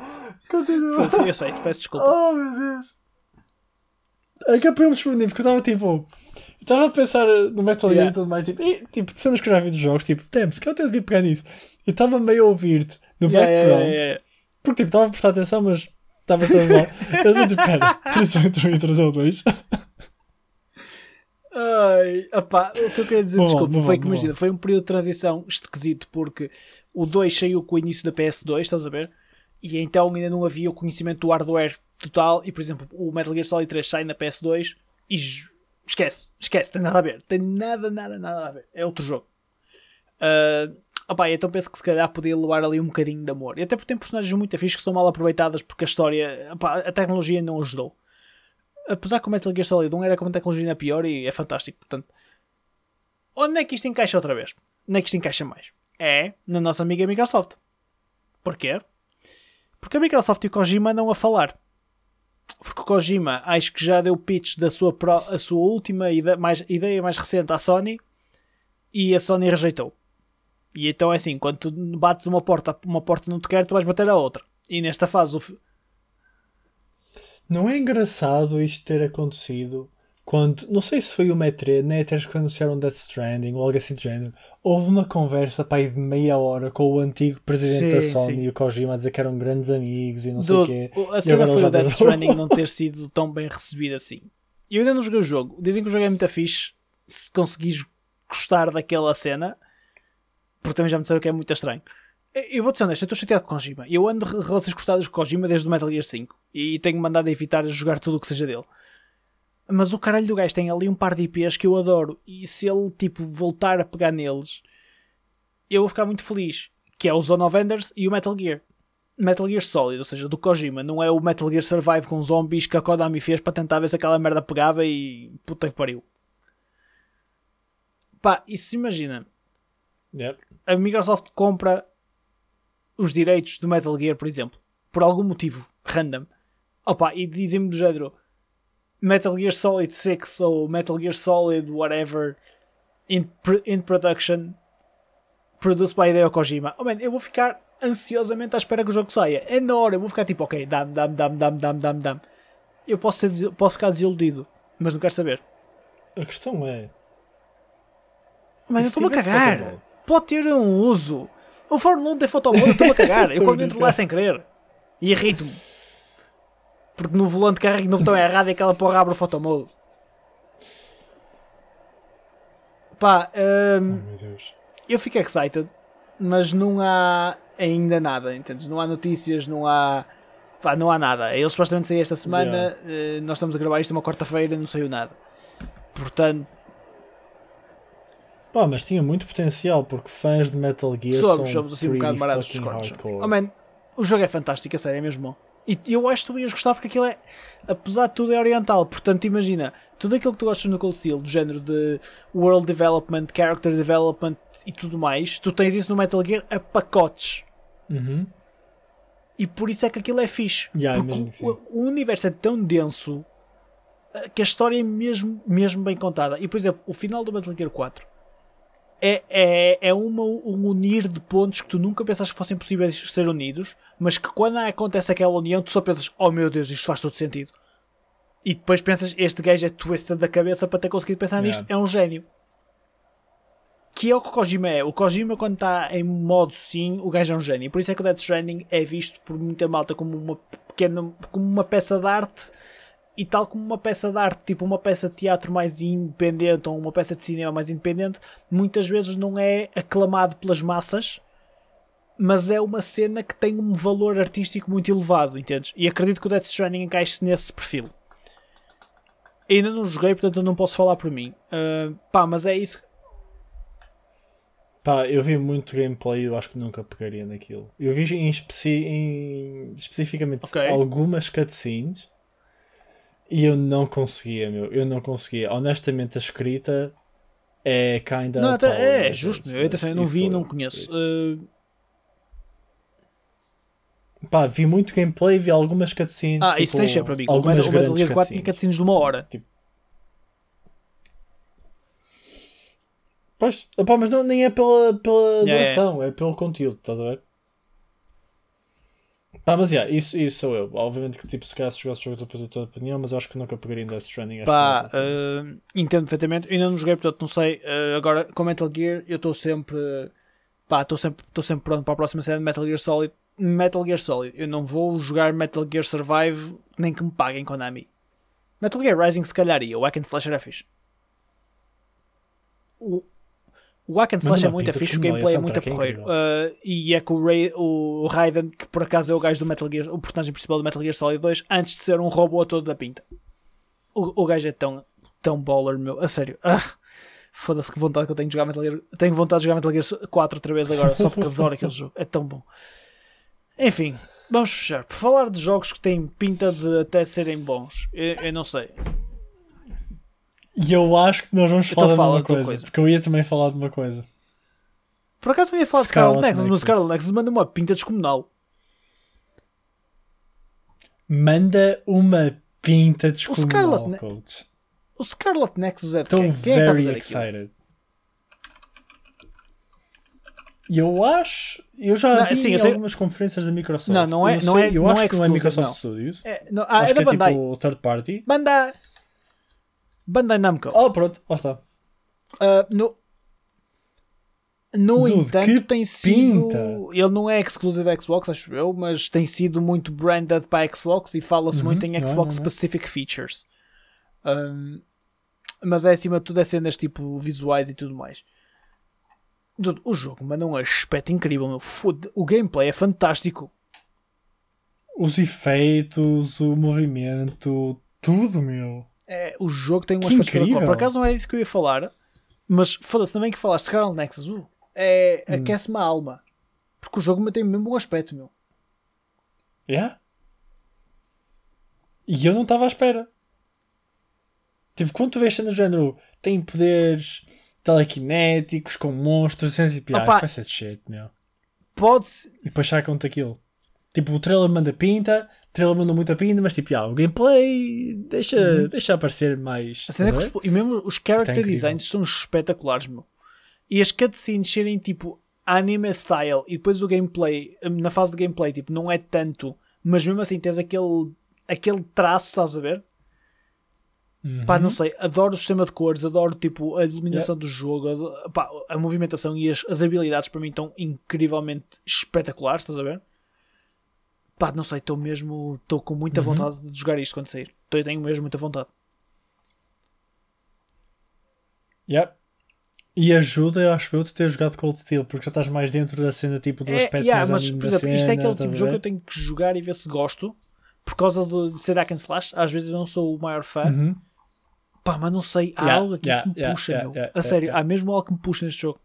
Continua. Eu sei, peço desculpa. Oh meu Deus. É que eu me desprendido porque eu estava tipo. Eu estava a pensar no Metal Gear Yeah. e tudo mais, tipo, e, tipo, de cenas que eu já vi dos jogos, tipo, damn, se calhar eu devia pegar nisso. Eu estava meio a ouvir-te no Yeah, background, yeah, yeah. porque tipo, estava a prestar atenção, mas estava tudo mal. Eu disse, tipo, pera, e trazer o dois. Ai, opá, o que eu queria dizer, Bom, desculpa, bom, foi bom, que imagina, foi um período de transição esquisito porque o 2 saiu com o início da PS2, estás a ver? E então ainda não havia o conhecimento do hardware total. E por exemplo, o Metal Gear Solid 3 sai na PS2 e esquece, esquece, tem nada a ver, tem nada, nada, nada a ver. É outro jogo. Ah, opá, então penso que se calhar podia levar ali um bocadinho de amor. E até porque tem personagens muito afixos que são mal aproveitadas porque a história, opá, a tecnologia não ajudou apesar que o Metal Gear Solid 1 era com uma tecnologia ainda pior e é fantástico, portanto, onde é que isto encaixa outra vez? Onde é que isto encaixa mais? É na nossa amiga Microsoft. Porquê? Porque a Microsoft e o Kojima andam a falar. Porque Kojima acho que já deu pitch da sua, pro- a sua última ide- mais, ideia mais recente à Sony e a Sony rejeitou. E então é assim, quando tu bates uma porta, uma porta não te quer, tu vais bater a outra. E nesta fase o, Não é engraçado isto ter acontecido quando, não sei se foi o E3, na E3 que anunciaram Death Stranding ou algo assim do género, houve uma conversa pá, aí de meia hora com o antigo presidente da Sim, Sony sim. e o Kojima a dizer que eram grandes amigos e não Do- sei o quê. a E cena foi o Death vazou. Stranding não ter sido tão bem recebido assim. Eu ainda não joguei o jogo. Dizem que o jogo é muito fixe. Se conseguires gostar daquela cena, porque também já me disseram que é muito estranho. Eu vou-te ser honesto, eu estou chateado com o Kojima. Eu ando relações gostadas com Kojima desde o Metal Gear 5 e tenho mandado a evitar jogar tudo o que seja dele. Mas o caralho do gajo tem ali um par de IPs que eu adoro e se ele tipo voltar a pegar neles, eu vou ficar muito feliz. Que é o Zone of Enders e o Metal Gear. Metal Gear Solid, ou seja, do Kojima, não é o Metal Gear Survive com zombies que a Konami fez para tentar ver se aquela merda pegava e puta que pariu. Pá, e se imagina, Yep. a Microsoft compra os direitos do Metal Gear, por exemplo, por algum motivo random. Opa, e dizem-me do género Metal Gear Solid 6 ou Metal Gear Solid whatever in, in production produced by Hideo Kojima. Oh man, eu vou ficar ansiosamente à espera que o jogo saia. É na hora, eu vou ficar tipo, ok, dá-me, dá-me, dá-me, dá-me, dá-me, dá-me, dá-me. Eu posso, ser, posso ficar desiludido, mas não quero saber. A questão é. Mas eu estou-me a cagar. Pode ter um uso. O Fórmula 1 tem fotomode, eu estou-me a cagar. Eu quando entro lá sem querer. E irrito-me. Porque no volante carrego no botão errado e aquela porra abre o fotomode. Pá, hum, Oh, eu fico excited, mas não há ainda nada, entendes? Não há notícias, não há. Pá, não há nada. Eles supostamente saem esta semana, eh, nós estamos a gravar isto uma quarta-feira, não saiu nada. Portanto, Pá, mas tinha muito potencial porque fãs de Metal Gear somos, são somos assim um bocado baratos dos cortes. Oh, man, o jogo é fantástico, a sério, é mesmo bom. E eu acho que tu ias gostar porque aquilo é, apesar de tudo, é oriental. Portanto, imagina, tudo aquilo que tu gostas no Cold Steel, do género de world development, character development e tudo mais, tu tens isso no Metal Gear a pacotes. Uhum. E por isso é que aquilo é fixe. Yeah, porque sim. o, o universo é tão denso eh, que a história é mesmo, mesmo bem contada. E por exemplo, o final do Metal Gear 4 é, é, é uma, um unir de pontos que tu nunca pensaste que fossem possíveis ser unidos, mas que quando acontece aquela união, tu só pensas: Oh meu Deus, isto faz todo sentido. E depois pensas: Este gajo é twisted da cabeça para ter conseguido pensar Yeah. nisto. É um gênio. Que é o que o Kojima é. O Kojima, quando está em modo sim, o gajo é um gênio. Por isso é que o Death Stranding é visto por muita malta como uma pequena, como uma peça de arte e tal como uma peça de arte, tipo uma peça de teatro mais independente ou uma peça de cinema mais independente, muitas vezes não é aclamado pelas massas, mas é uma cena que tem um valor artístico muito elevado, entendes? E acredito que o Death Stranding encaixe nesse perfil. Ainda não joguei, portanto eu não posso falar por mim. Ah, pá, mas é isso. Pá, eu vi muito gameplay eu acho que nunca pegaria naquilo. Eu vi em, especi em especificamente Ok. algumas cutscenes e eu não conseguia, meu. Eu não conseguia. Honestamente, a escrita é kinda. Não, até- é, mas justo, isso- meu. Eu, eu não vi, sou não conheço. isso. Pá, vi muito gameplay, vi algumas cutscenes. ah, isso tipo, tem sempre, amigo. O Algumas o Metal grandes Gear 4 tinha cutscenes. de uma hora. Pois, opá, mas não, nem é pela, pela Yeah, duração, é pelo conteúdo, estás a ver? Pá, mas yeah, isso, isso sou eu. Obviamente que tipo, se calhar se jogasse o jogo estou a tua opinião, mas eu acho que nunca pegaria em Death Stranding. Pá, uh, entendo perfeitamente. Ainda não joguei, portanto não sei. Uh, agora, com Metal Gear, eu estou sempre. Pá, estou sempre, estou sempre pronto para a próxima série de Metal Gear Solid. Metal Gear Solid. Eu não vou jogar Metal Gear Survive nem que me paguem Konami. Metal Gear Rising, se calhar, ia. O Hack and Slash era fixe. O, o Hack and Mas Slash é muito pinta fixe, o gameplay é muito a é porreiro. Uh, e é com o, Ray, o Raiden, que por acaso é o gajo do Metal Gear, o personagem principal do Metal Gear Solid 2, antes de ser um robô todo da pinta. O, o gajo é tão, tão baller, meu. A sério. Ah, Foda-se que vontade que eu tenho de jogar Metal Gear. Tenho vontade de jogar Metal Gear 4 outra vez agora, só porque adoro aquele jogo. É tão bom. Enfim, vamos fechar. Por falar de jogos que têm pinta de até serem bons, eu, eu não sei. E eu acho que nós vamos Então falar de fala uma coisa, coisa. Porque eu ia também falar de uma coisa. Por acaso não ia falar de Scarlet Scarlet Nexus, mas o. Scarlet Nexus manda uma pinta descomunal. Manda uma pinta Scarlet descomunal, Ne- coach. O Scarlet Nexus é de Estou quem? Quem é que está a very fazer aquilo? excited. E eu acho. Eu já Não, vi sim, eu em sei- algumas conferências da Microsoft. Não, não é- Eu não sei, é- Eu não acho é que não é Microsoft não. Studios. É, não, ah, acho é da que é Bandai. tipo third party. Bandai. Bandai Namco. Oh, pronto, lá está. Ah, no no Dude, entanto, tem sido. pinta. Ele não é exclusivo da Xbox, acho eu, mas tem sido muito branded para a Xbox e fala-se Uhum, muito em não é, Xbox não é. specific features. Ahm, mas é acima de tudo é cenas tipo visuais e tudo mais. Dude, o jogo manda um aspecto incrível, meu. Foda- O gameplay é fantástico. Os efeitos, o movimento, tudo, meu. É, o jogo tem um Que aspecto incrível. Por acaso não é isso que eu ia falar, mas foda-se também que falaste Scarlet Nexus. Uh, é, Hum. aquece-me a alma. Porque o jogo tem mesmo um aspecto, meu. Yeah? E eu não estava à espera. Tipo, quando tu vês cenas do género, tem poderes telequinéticos, com monstros, cenas tipo, ah, vai ser de shit, meu. Pode-se. E depois sacam-te aquilo. Tipo, o trailer manda pinta, o trailer manda muita pinta, mas tipo, ah, o gameplay deixa, deixa aparecer mais. A cena é que e mesmo os character designs são espetaculares, meu. E as cutscenes serem tipo anime style e depois o gameplay, na fase de gameplay, tipo, não é tanto, mas mesmo assim tens aquele, aquele traço, estás a ver? Ver? Pá, Uhum. não sei, adoro o sistema de cores, adoro tipo a iluminação do jogo, adoro- pá, a movimentação e as, as habilidades para mim estão incrivelmente espetaculares, estás a ver? Pá, não sei, estou mesmo, estou com muita Uhum. vontade de jogar isto quando sair. Tô- Eu tenho mesmo muita vontade. Yep. E ajuda, eu acho eu, tu ter jogado Cold Steel, porque já estás mais dentro da cena, tipo, do É, aspecto yeah, mais mas, por exemplo, isto é cena, aquele tipo de jogo que eu tenho que jogar e ver se gosto. Por causa de ser hack and slash, às vezes eu não sou o maior fã. Uhum. Pá, mas não sei, há Yeah, algo aqui yeah, que me yeah, puxa, meu. a sério, há mesmo algo que me puxa neste jogo.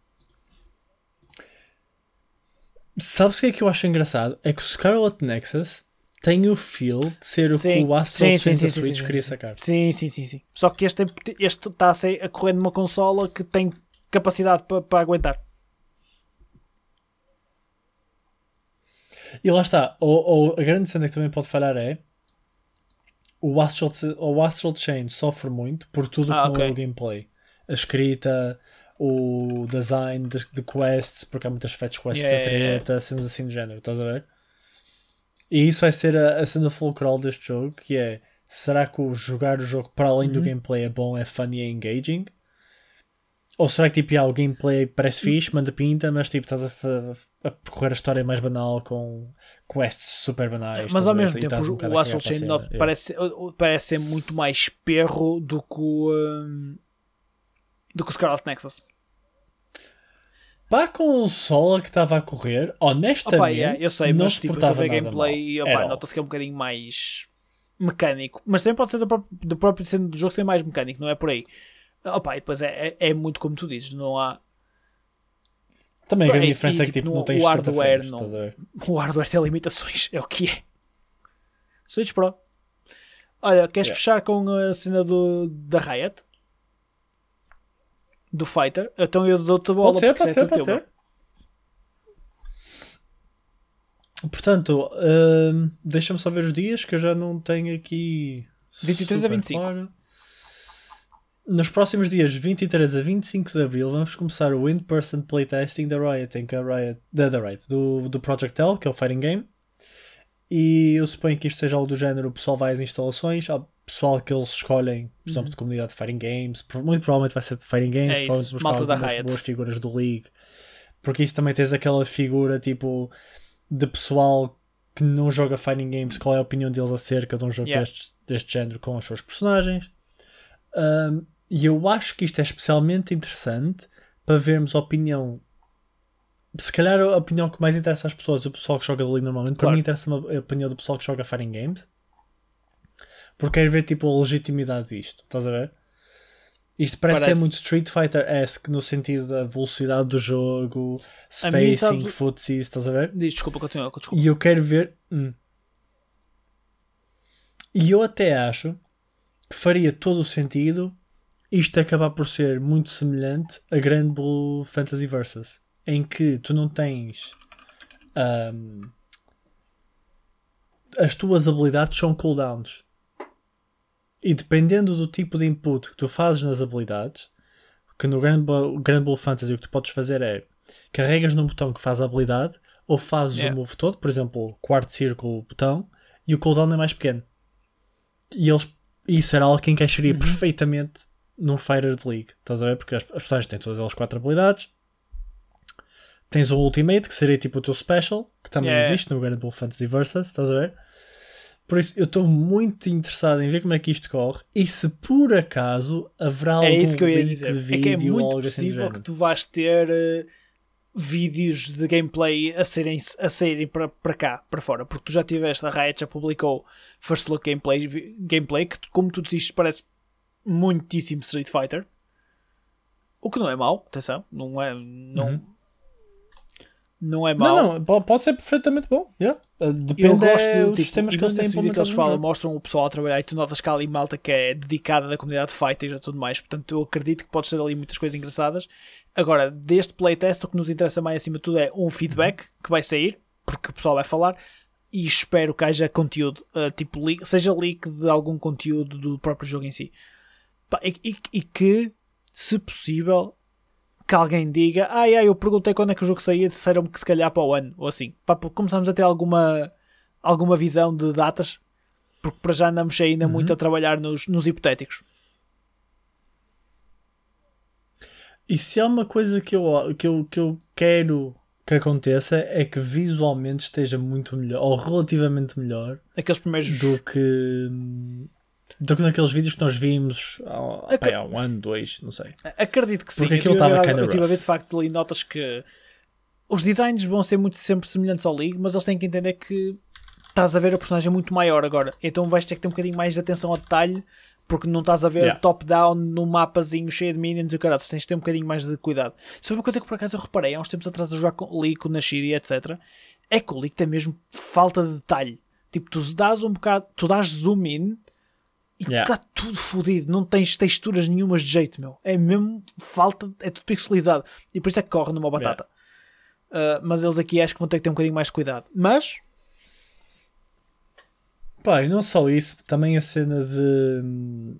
Sabes o que é que eu acho engraçado? É que o Scarlet Nexus tem o feel de ser o que o Astral sim, sim, sim, sim, Switch sim, queria sim. sacar. Sim, sim, sim, sim. Só que este, este está a, ser, a correr numa consola que tem capacidade para para aguentar. E lá está, ou, ou a grande cena que também pode falhar é o Astral, o Astral Chain sofre muito por tudo Ah, que não é o gameplay. A escrita, o design de, de quests, porque há muitas fetch quests Yeah, da yeah, yeah. treta, cenas assim do género, estás a ver? E isso vai ser a, a cena fulcral deste jogo, que é será que o jogar o jogo para além Uhum. do gameplay é bom, é funny, é engaging? Ou será que tipo, já, o gameplay parece fixe, manda pinta, mas tipo, estás a, a percorrer a história mais banal com quests super banais. Mas ao mesmo tempo, um o, Astral Chain cena, 9 yeah. parece, parece ser muito mais perro do que o. hum, do que o Scarlet Nexus. Para a consola que estava a correr, honestamente, Opa, yeah, eu sei, não mas tipo, estou a gameplay mal. e nota-se que é um bocadinho mais mecânico. Mas também pode ser do próprio, do próprio do jogo ser mais mecânico, não é por aí. Opa, e depois é, é, é muito como tu dizes, não há. Também a grande É, diferença e, é que tipo, tipo, não tens o 60 hardware não-? O hardware tem limitações, é o que é. Switch Pro. Olha, queres Yeah. fechar com a cena do, da Riot? Do Fighter? Então eu dou-te a bola Pode ser, pode é ser, pode ser. Portanto, hum, deixa-me só ver os dias que eu já não tenho aqui. 23 a super 25. claro. Nos próximos dias 23 a 25 de Abril vamos começar o in-person playtesting da Riot, em que a Riot, da, da Riot do, do Project L, que é o fighting game. E eu suponho que isto seja algo do género, o pessoal vai às instalações, há pessoal que eles escolhem, por exemplo, de comunidade de fighting games, muito provavelmente vai ser de fighting games, Uhum. É provavelmente buscar malta da algumas Riot. boas figuras do League. Porque isso também tens aquela figura tipo de pessoal que não joga fighting games, qual é a opinião deles acerca de um jogo Yeah. deste, deste género com os seus personagens. Um, e eu acho que isto é especialmente interessante para vermos a opinião. Se calhar a opinião que mais interessa às pessoas, o pessoal que joga ali normalmente, para Claro. mim interessa a opinião do pessoal que joga fighting games. Porque quero ver tipo a legitimidade disto, estás a ver? Isto parece, Parece. ser muito Street Fighter-esque no sentido da velocidade do jogo, spacing, sabes estás a ver? Desculpa, continua, desculpa. E eu quero ver. hum. E eu até acho que faria todo o sentido isto acabar por ser muito semelhante a Grand Blue Fantasy Versus, em que tu não tens. hum, as tuas habilidades são cooldowns. E dependendo do tipo de input que tu fazes nas habilidades, que no Grand Grand Blue Fantasy o que tu podes fazer é carregas num botão que faz a habilidade ou fazes Yeah. o move todo, por exemplo, quarto círculo botão, e o cooldown é mais pequeno. E eles, isso era algo que encaixaria Uhum. perfeitamente num Fighter de League. Estás a ver? Porque as, as personagens têm todas elas quatro habilidades. Tens o Ultimate, que seria tipo o teu Special, que também Yeah. existe no Grand Blue Fantasy Versus, estás a ver? Por isso, eu estou muito interessado em ver como é que isto corre e se por acaso haverá algum É isso que eu ia dizer. de É vídeo que é muito assim possível que tu vais ter eh, vídeos de gameplay a serem, a saírem para, para cá, para fora, porque tu já tiveste, a Riot já publicou First Look Gameplay, gameplay que, como tu disseste, parece muitíssimo Street Fighter. O que não é mau, atenção, não é, não, Uhum. não é mau. Não, não, po- pode ser perfeitamente bom. yeah. Eu Depende gosto é, do os tipo, sistemas que e eles têm vídeo que eles falam, mostram o pessoal a trabalhar e tu notas que há ali malta que é dedicada da comunidade de fighters e tudo mais. Portanto, eu acredito que pode ser ali muitas coisas engraçadas. Agora, deste playtest, o que nos interessa mais acima de tudo é um feedback que vai sair, porque o pessoal vai falar, e espero que haja conteúdo, uh, tipo, seja leak de algum conteúdo do próprio jogo em si. E, e- que, se possível, que alguém diga, ai ai, eu perguntei quando é que o jogo saía, disseram-me que se calhar para o ano, ou assim. Pá, porque começamos a ter alguma, alguma visão de datas, porque para já andamos ainda muito a trabalhar nos, nos hipotéticos. E se há uma coisa que eu, que, eu, que eu quero que aconteça é que visualmente esteja muito melhor, ou relativamente melhor, Aqueles primeiros. do que do que naqueles vídeos que nós vimos há, há um ano, dois, não sei. Acredito que sim. Porque aquilo estava Eu tive a ver de facto ali notas que os designs vão ser muito sempre semelhantes ao League, mas eles têm que entender que estás a ver a personagem muito maior agora. Então vais ter que ter um bocadinho mais de atenção ao detalhe Porque não estás a ver Yeah. top-down no mapazinho cheio de minions e o caralho, tens de ter um bocadinho mais de cuidado. Isso foi uma coisa que por acaso eu reparei há uns tempos atrás a jogar com Lee, com Nashid e etc. É que o Lee tem mesmo falta de detalhe. Tipo, tu dás um bocado, tu dás zoom in e está Yeah. tudo fodido, não tens texturas nenhumas de jeito, meu. É mesmo falta, é tudo pixelizado. E por isso é que corre numa batata. Uh, mas eles aqui acho que vão ter que ter um bocadinho mais cuidado. Mas, Pá, e não só isso, também a cena de. hum,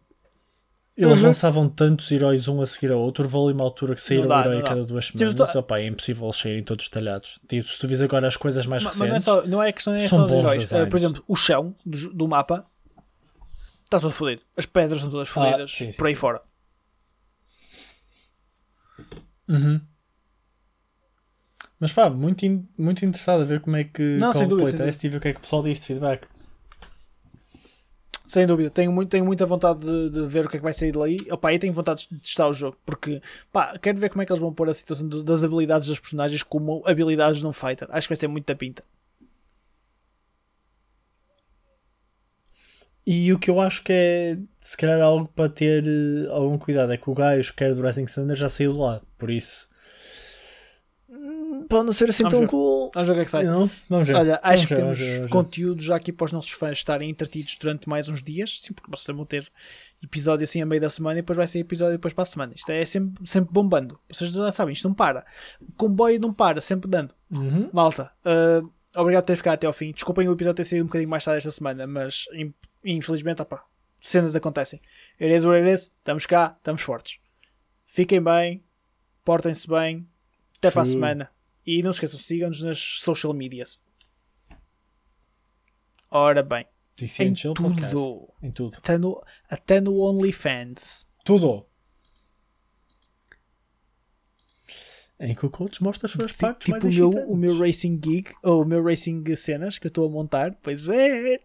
Eles Uhum. lançavam tantos heróis um a seguir ao outro, houve ali uma altura que saíram Não dá, um herói não a cada duas Sim, mas semanas. tô- Opá, é impossível eles saírem todos detalhados. Tipo, se tu vis agora as coisas mais mas não é, recentes. só, não é questão é são só dos heróis. Uh, por exemplo, o chão do, do mapa está todo fodido. As pedras estão todas fodidas Ah, sim, sim, por aí sim. fora. Uhum. Mas pá, muito, in- muito interessado a ver como é que Não, sem o dúvida, sem playtest e ver o que é que o pessoal diz de feedback. Sem dúvida, tenho, muito, tenho muita vontade de, de ver o que é que vai sair dali. Opa, e tenho vontade de testar o jogo, porque pá, quero ver como é que eles vão pôr a situação das habilidades dos personagens como habilidades num fighter. Acho que vai ser muito da pinta. E o que eu acho que é se calhar algo para ter eh, algum cuidado é que o gajo que era do Rising Thunder já saiu de lá, por isso hum, pode não ser assim Vamos tão ver. cool. Vamos ver o que é que sai. Não? Vamos ver. Olha, Vamos acho que ver, temos vamos ver, vamos conteúdo já aqui para os nossos fãs estarem entretidos durante mais uns dias. Sim, porque vocês vão ter episódio assim a meio da semana e depois vai ser episódio depois para a semana. Isto é sempre, sempre bombando. Vocês já sabem, isto não para. O comboio não para, sempre dando. Uhum. Malta, uh, obrigado por ter ficado até ao fim. Desculpem o episódio ter saído um bocadinho mais tarde esta semana, mas in- infelizmente, opá, cenas acontecem. It is what it is. Estamos cá, estamos fortes. Fiquem bem, portem-se bem. Até para a semana. E não se esqueçam, sigam-nos nas social medias. Ora bem, em Podcast. tudo. Em tudo. Até no, até no OnlyFans. Tudo. Em que o coach mostra as suas Ti- partes Tipo mais o meu, o meu Racing Gig, ou o meu Racing Cenas que eu estou a montar. Pois é.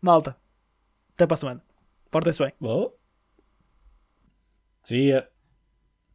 Malta, até para a semana. Portem-se bem. Oh. See ya.